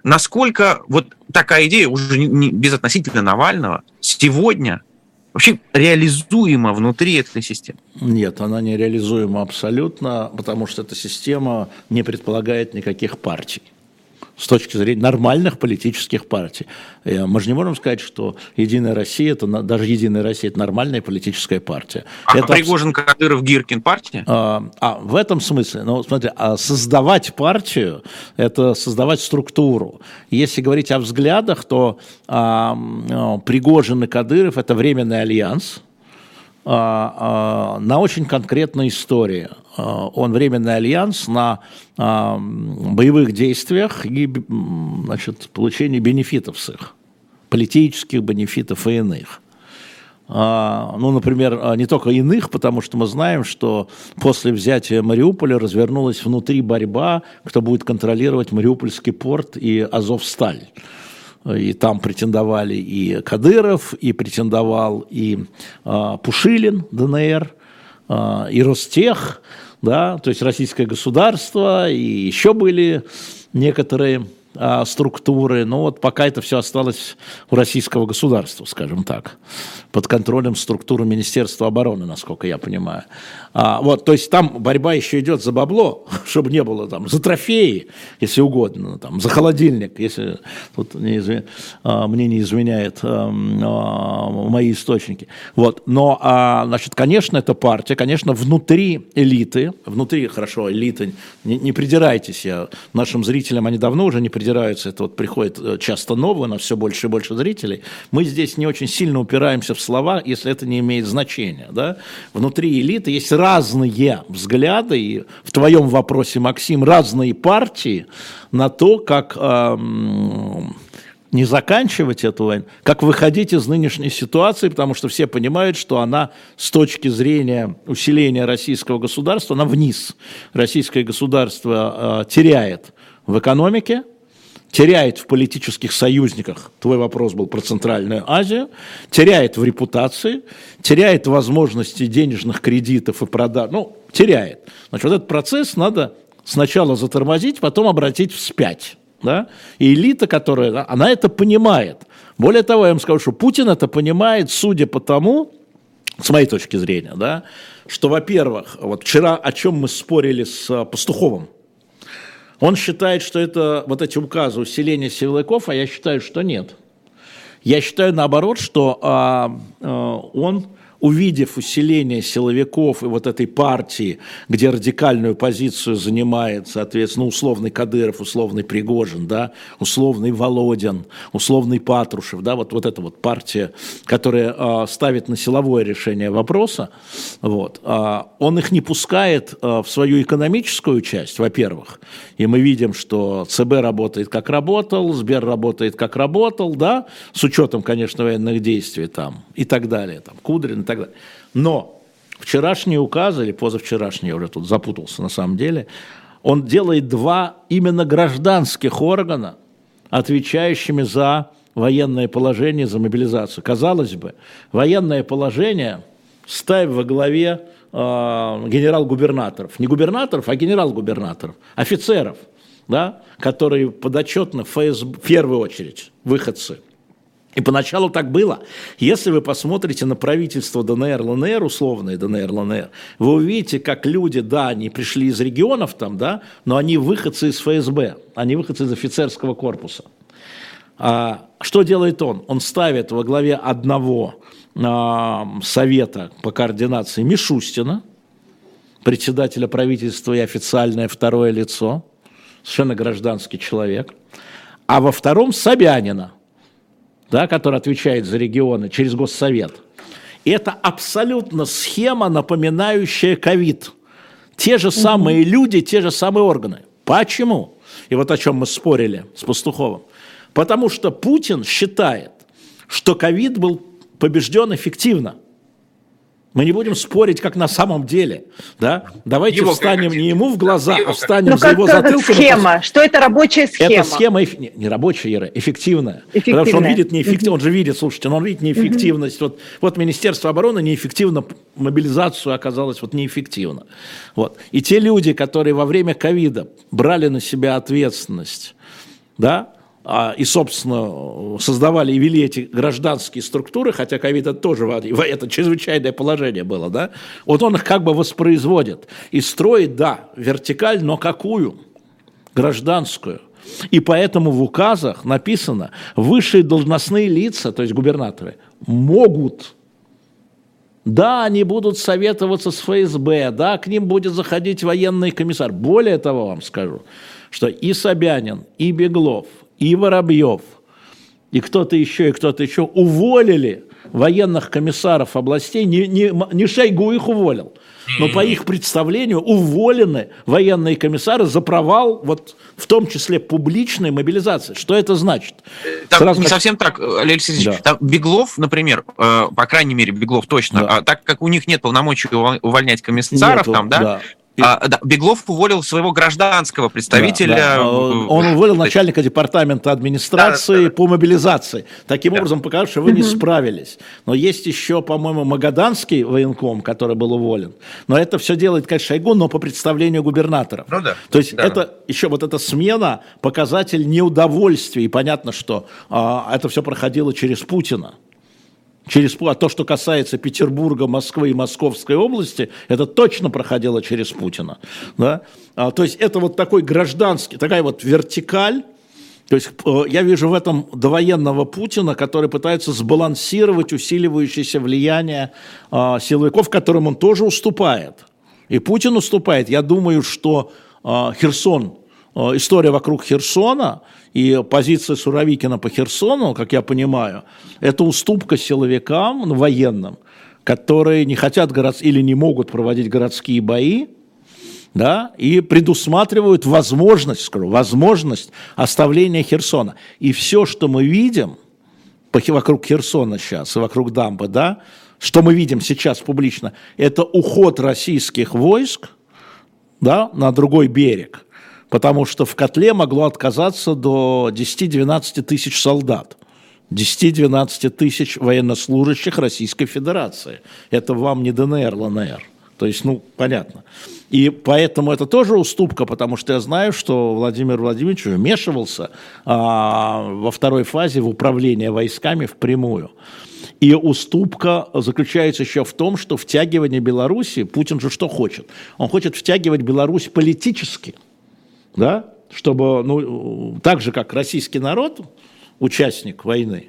Насколько вот такая идея, уже не, безотносительно Навального, сегодня вообще реализуема внутри этой системы? Нет, она не реализуема абсолютно, потому что эта система не предполагает никаких партий с точки зрения нормальных политических партий. Э, мы же не можем сказать, что Единая Россия, это даже Единая Россия, это нормальная политическая партия. А это Пригожин, Кадыров, Гиркин партия? А, а в этом смысле, ну, смотри, а создавать партию, это создавать структуру. Если говорить о взглядах, то а, Пригожин и Кадыров – это временный альянс, на очень конкретной истории. А, он временный альянс на боевых действиях и значит, получении бенефитов с их, политических бенефитов и иных. Ну, например, не только иных, потому что мы знаем, что после взятия Мариуполя развернулась внутри борьба, кто будет контролировать Мариупольский порт и Азовсталь и там претендовали и Кадыров, и претендовал и э, Пушилин, ДНР, и Ростех, да, то есть российское государство, и еще были некоторые а, структуры, но вот пока это все осталось у российского государства, скажем так, под контролем структуры Министерства обороны, насколько я понимаю. А, вот, то есть там борьба еще идет за бабло, чтобы не было там, за трофеи, если угодно, там, за холодильник, если тут не изв... а, мне не изменяет а, а, мои источники. Вот, но, а, значит, конечно, это партия, конечно, внутри элиты, внутри, хорошо, элиты, не, не придирайтесь, я нашим зрителям, они давно уже не придираются, придираются, это вот приходит э, часто новое, на все больше и больше зрителей, мы здесь не очень сильно упираемся в слова, если это не имеет значения. Да? Внутри элиты есть разные взгляды, и в твоем вопросе, Максим, разные партии на то, как... Эм, не заканчивать эту войну, как выходить из нынешней ситуации, потому что все понимают, что она с точки зрения усиления российского государства, она вниз. Российское государство э, теряет в экономике, теряет в политических союзниках, твой вопрос был про Центральную Азию, теряет в репутации, теряет возможности денежных кредитов и продаж, ну, теряет. Значит, вот этот процесс надо сначала затормозить, потом обратить вспять. Да? И элита, которая, она это понимает. Более того, я вам скажу, что Путин это понимает, судя по тому, с моей точки зрения, да, что, во-первых, вот вчера о чем мы спорили с э, Пастуховым, он считает, что это вот эти указы усиления силовиков, а я считаю, что нет. Я считаю наоборот, что а, а, он увидев усиление силовиков и вот этой партии, где радикальную позицию занимает, соответственно, условный Кадыров, условный Пригожин, да, условный Володин, условный Патрушев, да, вот, вот эта вот партия, которая э, ставит на силовое решение вопроса, вот, э, он их не пускает э, в свою экономическую часть, во-первых, и мы видим, что ЦБ работает как работал, Сбер работает как работал, да, с учетом, конечно, военных действий там и так далее, там, Кудрин так далее. Но вчерашний указ, или позавчерашний, я уже тут запутался на самом деле, он делает два именно гражданских органа, отвечающими за военное положение, за мобилизацию. Казалось бы, военное положение ставь во главе э, генерал-губернаторов. Не губернаторов, а генерал-губернаторов, офицеров, да, которые подотчетны ФСБ, в первую очередь, выходцы – и поначалу так было. Если вы посмотрите на правительство ДНР, ЛНР, условное ДНР, ЛНР, вы увидите, как люди, да, они пришли из регионов там, да, но они выходцы из ФСБ, они выходцы из офицерского корпуса. А, что делает он? Он ставит во главе одного а, совета по координации Мишустина, председателя правительства и официальное второе лицо, совершенно гражданский человек, а во втором Собянина – да, который отвечает за регионы через Госсовет, это абсолютно схема, напоминающая ковид. Те же самые угу. люди, те же самые органы. Почему? И вот о чем мы спорили с Пастуховым. Потому что Путин считает, что ковид был побежден эффективно – мы не будем спорить, как на самом деле. Да? Давайте его встанем не ему в глаза, а встанем ну, за его затылком. Схема. Что это рабочая схема? Это схема не, не рабочая, Ира, эффективная. эффективная. Потому что он видит неэффективность, он же видит, слушайте, он видит неэффективность. Вот, вот Министерство обороны неэффективно, мобилизацию оказалось вот неэффективно. Вот. И те люди, которые во время ковида брали на себя ответственность, да, и, собственно, создавали и вели эти гражданские структуры, хотя ковид это тоже это чрезвычайное положение было, да, вот он их как бы воспроизводит и строит, да, вертикаль, но какую? Гражданскую. И поэтому в указах написано, высшие должностные лица, то есть губернаторы, могут да, они будут советоваться с ФСБ, да, к ним будет заходить военный комиссар. Более того, вам скажу, что и Собянин, и Беглов, и Воробьев, и кто-то еще, и кто-то еще уволили военных комиссаров областей, не, не, не Шойгу их уволил, но по их представлению уволены военные комиссары за провал, вот в том числе публичной мобилизации. Что это значит? Там Сразу не как... совсем так, Олег Алексеевич. Да. Там Беглов, например, э, по крайней мере, Беглов точно, да. а так как у них нет полномочий увольнять комиссаров, Нету, там, да, да А, да, Беглов уволил своего гражданского представителя. Да, да. Он уволил начальника департамента администрации да, да, да. по мобилизации. Таким да. образом, показав, что вы не справились. Но есть еще, по-моему, Магаданский военком, который был уволен. Но это все делает, конечно, Шойгу, но по представлению губернаторов. Ну да. То есть да. это еще вот эта смена показатель неудовольствия. И понятно, что а, это все проходило через Путина через, а то, что касается Петербурга, Москвы и Московской области, это точно проходило через Путина. Да? А, то есть это вот такой гражданский, такая вот вертикаль, то есть э, я вижу в этом довоенного Путина, который пытается сбалансировать усиливающееся влияние э, силовиков, которым он тоже уступает. И Путин уступает. Я думаю, что э, Херсон, э, история вокруг Херсона – и позиция Суровикина по Херсону, как я понимаю, это уступка силовикам, военным, которые не хотят город... или не могут проводить городские бои, да, и предусматривают возможность, скажу, возможность оставления Херсона. И все, что мы видим вокруг Херсона сейчас и вокруг дамбы, да, что мы видим сейчас публично, это уход российских войск да, на другой берег – потому что в котле могло отказаться до 10-12 тысяч солдат. 10-12 тысяч военнослужащих Российской Федерации. Это вам не ДНР, ЛНР. То есть, ну, понятно. И поэтому это тоже уступка, потому что я знаю, что Владимир Владимирович вмешивался а, во второй фазе в управление войсками впрямую. И уступка заключается еще в том, что втягивание Беларуси, Путин же что хочет? Он хочет втягивать Беларусь политически – да, чтобы, ну, так же, как российский народ, участник войны,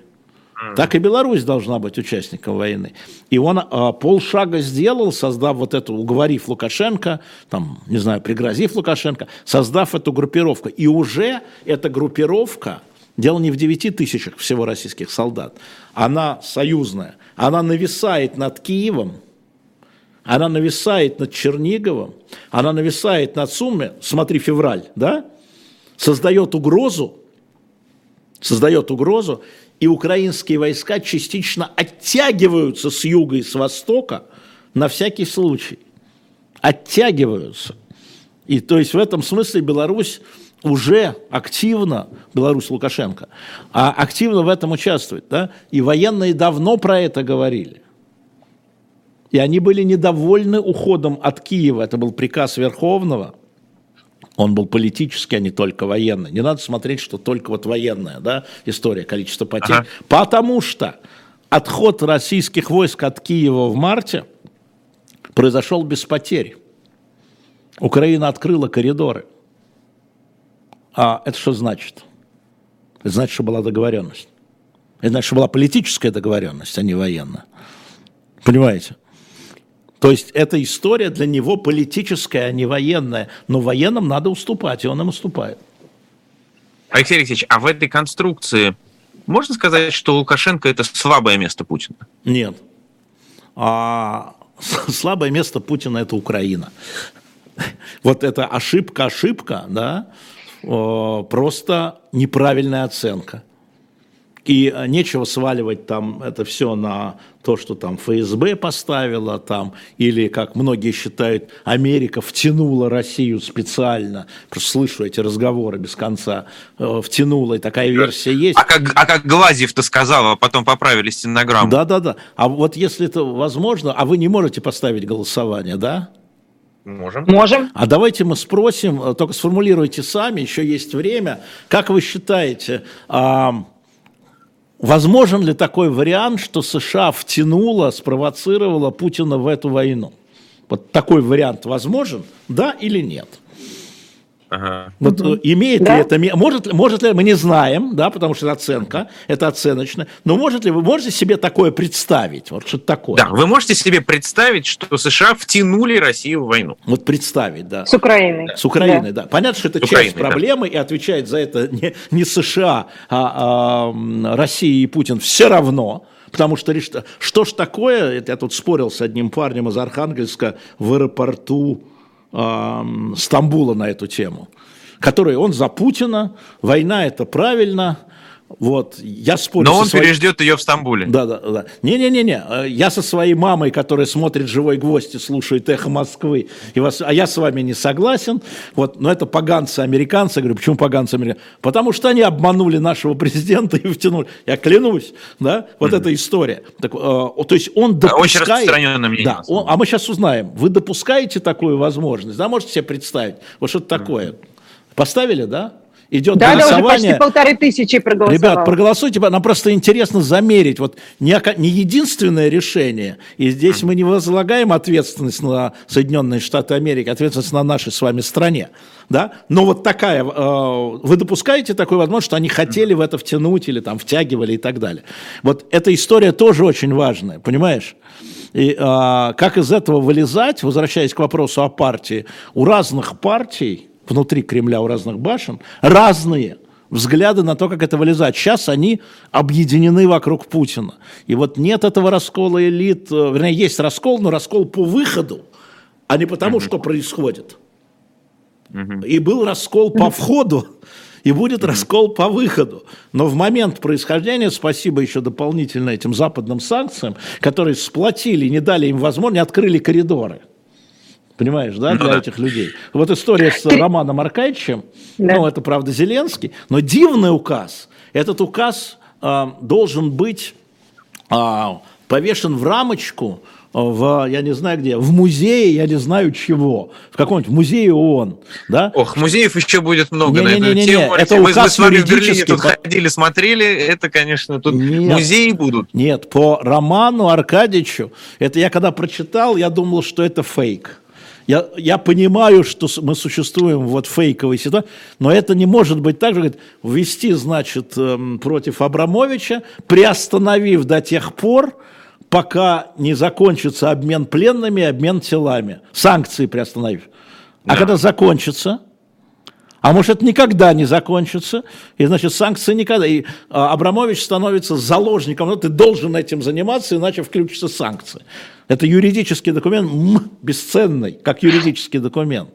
так и Беларусь должна быть участником войны. И он а, полшага сделал, создав вот эту, уговорив Лукашенко, там, не знаю, пригрозив Лукашенко, создав эту группировку. И уже эта группировка, дело не в 9 тысячах всего российских солдат, она союзная, она нависает над Киевом, она нависает над Черниговым, она нависает над Сумме, смотри, февраль, да, создает угрозу, создает угрозу, и украинские войска частично оттягиваются с юга и с востока на всякий случай. Оттягиваются. И то есть в этом смысле Беларусь уже активно, Беларусь Лукашенко, а активно в этом участвует. Да? И военные давно про это говорили. И они были недовольны уходом от Киева. Это был приказ Верховного. Он был политический, а не только военный. Не надо смотреть, что только вот военная да, история, количество потерь. Ага. Потому что отход российских войск от Киева в марте произошел без потерь. Украина открыла коридоры. А это что значит? Это значит, что была договоренность. Это значит, что была политическая договоренность, а не военная. Понимаете? То есть эта история для него политическая, а не военная. Но военным надо уступать, и он им уступает. Алексей Алексеевич, а в этой конструкции можно сказать, что Лукашенко это слабое место Путина? Нет. А, слабое место Путина это Украина. Вот это ошибка, ошибка, да, просто неправильная оценка. И нечего сваливать там это все на то, что там ФСБ поставила там, или, как многие считают, Америка втянула Россию специально. Просто слышу эти разговоры без конца. Э, втянула, и такая версия есть. А как, а как Глазьев-то сказал, а потом поправили стенограмму. Да-да-да. А вот если это возможно, а вы не можете поставить голосование, да? Можем. Можем. А давайте мы спросим, э, только сформулируйте сами, еще есть время. Как вы считаете, Возможен ли такой вариант, что США втянула, спровоцировала Путина в эту войну? Вот такой вариант возможен, да или нет? Ага. Вот угу. имеет да? ли это, может, может ли, мы не знаем, да, потому что это оценка, это оценочно, но может ли, вы можете себе такое представить, вот что-то такое? Да, вы можете себе представить, что США втянули Россию в войну. Вот представить, да. С Украиной. С Украиной, да. да. Понятно, что это С часть Украиной, проблемы, да. и отвечает за это не, не США, а, а Россия и Путин все равно, Потому что что ж такое, я тут спорил с одним парнем из Архангельска в аэропорту Стамбула на эту тему, который он за Путина, война это правильно, Вот, я спорю. Но он своей... переждет ее в Стамбуле. Да, да, да. Не-не-не-не. Я со своей мамой, которая смотрит «Живой гвоздь» и слушает «Эхо Москвы», и вас... а я с вами не согласен. Вот, но это поганцы-американцы. Я говорю, почему поганцы-американцы? Потому что они обманули нашего президента и втянули. Я клянусь, да, вот mm-hmm. эта история. Так, э, то есть он допускает... Очень распространенное мнение. Да, он... а мы сейчас узнаем. Вы допускаете такую возможность? Да, можете себе представить? Вот что-то mm-hmm. такое. Поставили, да? Идет да, голосование. Да, уже почти полторы тысячи проголосовало. Ребят, проголосуйте, нам просто интересно замерить. Вот не, не единственное решение, и здесь мы не возлагаем ответственность на Соединенные Штаты Америки, ответственность на нашей с вами стране. Да? Но вот такая, э, вы допускаете такую возможность, что они хотели в это втянуть или там втягивали и так далее. Вот эта история тоже очень важная, понимаешь? И э, как из этого вылезать, возвращаясь к вопросу о партии, у разных партий внутри Кремля у разных башен, разные взгляды на то, как это вылезать. Сейчас они объединены вокруг Путина. И вот нет этого раскола элит, э, вернее, есть раскол, но раскол по выходу, а не потому, что происходит. И был раскол по входу, и будет раскол по выходу. Но в момент происхождения, спасибо еще дополнительно этим западным санкциям, которые сплотили, не дали им возможность, не открыли коридоры. Понимаешь, да, ну для этих людей. Вот история с Романом Аркадьевичем, ну, это, правда, Зеленский, но дивный указ. Этот указ э, должен быть э, повешен в рамочку в, я не знаю где, в музее, я не знаю чего, в каком-нибудь музее ООН, да? Ох, музеев еще будет много не, на эту не, не, тему. Это мы, указ мы с вами в Берлине тут по... ходили, смотрели, это, конечно, тут нет, музеи будут. Нет, по Роману Аркадьевичу, это я когда прочитал, я думал, что это фейк. Я, я понимаю, что мы существуем в вот фейковой ситуации, но это не может быть так же, говорит, ввести, значит, эм, против Абрамовича, приостановив до тех пор, пока не закончится обмен пленными, обмен телами. Санкции приостановив. А да. когда закончится, а может, это никогда не закончится, и, значит, санкции никогда. И а, Абрамович становится заложником, ну, ты должен этим заниматься, иначе включатся санкции. Это юридический документ, м, бесценный, как юридический документ.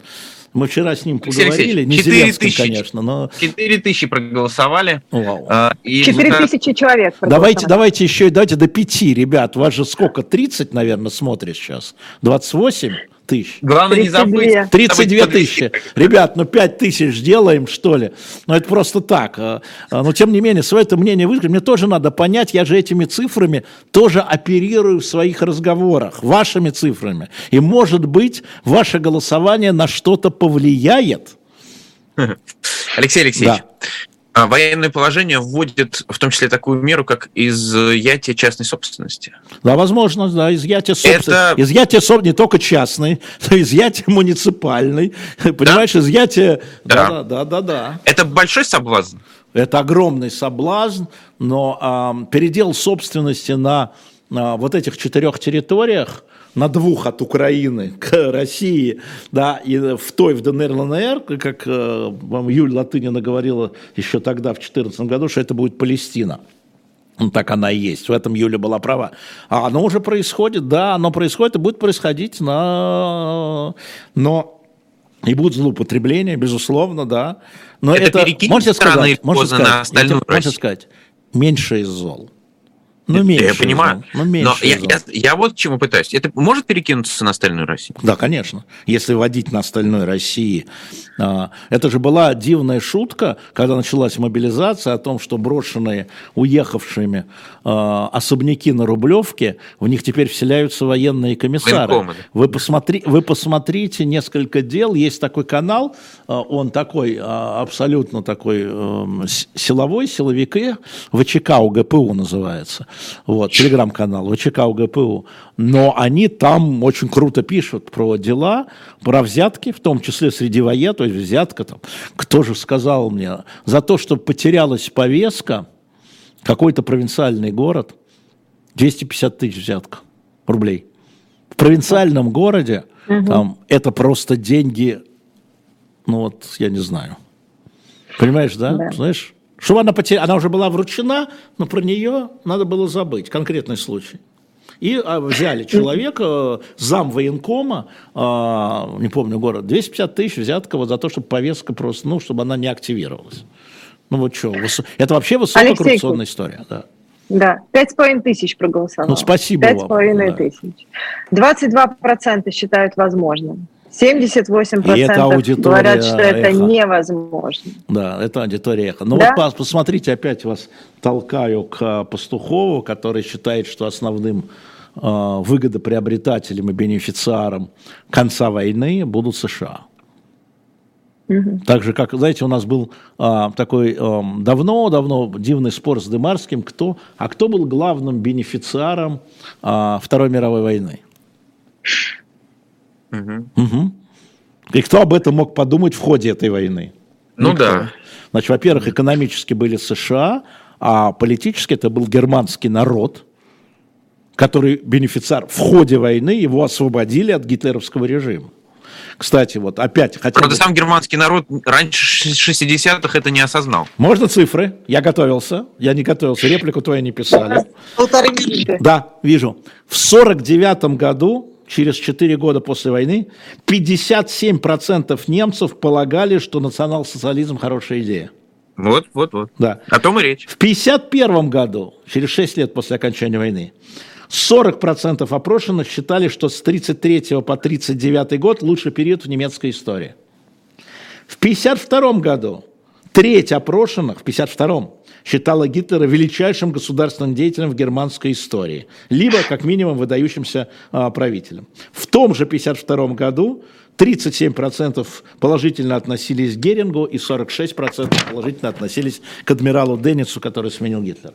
Мы вчера с ним поговорили, не Зеленским, тысячи, конечно, но... 4 тысячи проголосовали. Вау. А, 4 тысячи человек Давайте, давайте еще, давайте до 5, ребят. У вас же сколько, 30, наверное, смотрит сейчас? 28? Тысяч. Главное 32. не забыть. 32 тысячи. Ребят, ну 5 тысяч сделаем, что ли? Ну это просто так. А, а, но тем не менее, свое это мнение высказать, мне тоже надо понять, я же этими цифрами тоже оперирую в своих разговорах, вашими цифрами. И может быть, ваше голосование на что-то повлияет. Алексей Алексеевич, да. А военное положение вводит в том числе такую меру, как изъятие частной собственности. Да, возможно, да, изъятие собственности. Это... Изъятие соб... не только частной, но изъятие муниципальной. Понимаешь, да? изъятие... Да. да, да, да, да. Это большой соблазн? Это огромный соблазн, но а, передел собственности на а, вот этих четырех территориях, на двух от Украины к России, да, и в той, в ДНР, ЛНР, как э, вам Юль Латынина говорила еще тогда, в 2014 году, что это будет Палестина. Ну, так она и есть. В этом Юля была права. А оно уже происходит, да, оно происходит и будет происходить на... Но и будут злоупотребления, безусловно, да. Но это, это можете сказать, можете сказать, на можете сказать, меньше из зол. Ну, меньше. Я понимаю. Ну, меньше но я, я, я вот к чему пытаюсь. Это может перекинуться на остальную Россию? Да, конечно. Если вводить на остальной России. А, это же была дивная шутка, когда началась мобилизация о том, что брошенные уехавшими а, особняки на Рублевке, в них теперь вселяются военные комиссары. Вы, посмотри, вы посмотрите несколько дел. Есть такой канал, а, он такой, абсолютно такой эм, силовой, силовики, ВЧК УГПУ называется вот, телеграм-канал ВЧК УГПУ, но они там очень круто пишут про дела, про взятки, в том числе среди военных, то есть взятка там, кто же сказал мне, за то, что потерялась повестка, какой-то провинциальный город, 250 тысяч взятка рублей. В провинциальном городе угу. там это просто деньги, ну вот, я не знаю. Понимаешь, да? да. Знаешь? Что она потеряла, она уже была вручена, но про нее надо было забыть, конкретный случай. И а, взяли человека, зам военкома, а, не помню город, 250 тысяч взятка вот за то, чтобы повестка просто, ну, чтобы она не активировалась. Ну вот что, это вообще высококоррупционная история, да. Да, пять с половиной тысяч проголосовало. Ну, спасибо Пять с половиной да. тысяч. 22% считают возможным. 78% это говорят, что это эхо. невозможно. Да, это аудитория эхо. Ну да? вот посмотрите, опять вас толкаю к а, Пастухову, который считает, что основным э, выгодоприобретателем и бенефициаром конца войны будут США. Угу. Так же, как, знаете, у нас был а, такой давно-давно дивный спор с Дымарским, кто, а кто был главным бенефициаром а, Второй мировой войны? Угу. Угу. И кто об этом мог подумать в ходе этой войны? Ну Никто. да. Значит, во-первых, экономически были США, а политически это был германский народ, который бенефициар в ходе войны его освободили от гитлеровского режима. Кстати, вот опять хотя Правда, бы... сам германский народ раньше 60-х это не осознал. Можно цифры? Я готовился. Я не готовился. Реплику твою не писали. Полторы минуты. Да, вижу. В 49 году через 4 года после войны 57% немцев полагали, что национал-социализм хорошая идея. Вот, вот, вот. Да. О том и речь. В 1951 году, через 6 лет после окончания войны, 40% опрошенных считали, что с 1933 по 1939 год лучший период в немецкой истории. В 1952 году треть опрошенных, в 1952 считала Гитлера величайшим государственным деятелем в германской истории, либо, как минимум, выдающимся а, правителем. В том же 1952 году 37% положительно относились к Герингу и 46% положительно относились к адмиралу Денницу, который сменил Гитлера.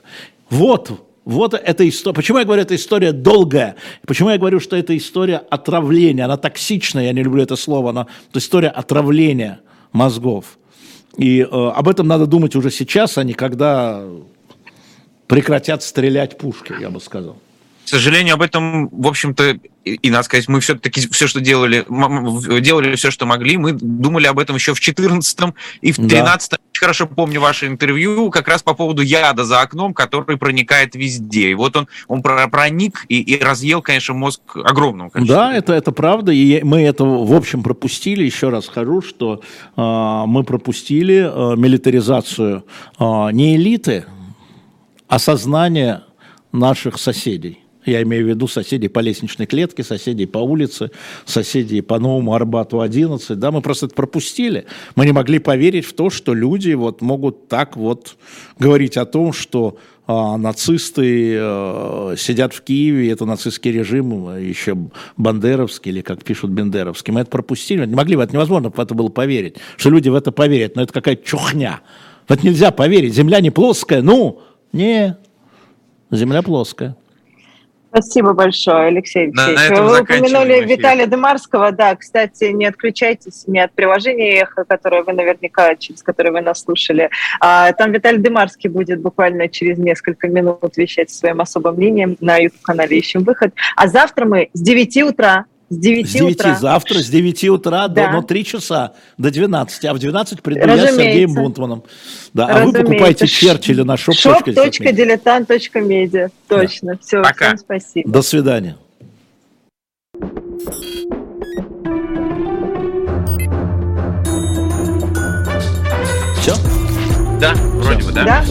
Вот вот эта история. Почему я говорю, эта история долгая? Почему я говорю, что это история отравления? Она токсичная, я не люблю это слово, но это история отравления мозгов. И э, об этом надо думать уже сейчас, а не когда прекратят стрелять пушки, я бы сказал. К сожалению, об этом, в общем-то, и, и надо сказать, мы все-таки все, что делали, делали все, что могли. Мы думали об этом еще в 14 и в 13 да. Хорошо помню ваше интервью как раз по поводу яда за окном, который проникает везде. И вот он, он проник и, и разъел, конечно, мозг огромного количества. Да, это, это правда. И мы это, в общем, пропустили. Еще раз скажу, что э, мы пропустили э, милитаризацию э, не элиты, а сознание наших соседей. Я имею в виду соседей по лестничной клетке, соседей по улице, соседей по Новому Арбату 11. Да, мы просто это пропустили. Мы не могли поверить в то, что люди вот могут так вот говорить о том, что а, нацисты а, сидят в Киеве, это нацистский режим, еще бандеровский, или как пишут бендеровский. Мы это пропустили, не могли в это невозможно в это было поверить, что люди в это поверят, но это какая-то чухня. В это нельзя поверить, земля не плоская, ну, не, земля плоская. Спасибо большое, Алексей Алексеевич. На, вы упомянули Виталия Дымарского. Да, кстати, не отключайтесь ни от приложения «Эхо», которое вы наверняка, через которое вы нас слушали. А, там Виталий Дымарский будет буквально через несколько минут вещать своим особым мнением на YouTube-канале «Ищем выход». А завтра мы с 9 утра с 9, с 9 утра. Завтра с 9 утра да. до ну, 3 часа до 12. А в 12 приду я с Сергеем Бунтманом. Да. А вы покупаете Черчилля на shop. shop.diletant.media. Точно. Да. Все, Пока. всем спасибо. До свидания. Все? Да, вроде бы, да. Да.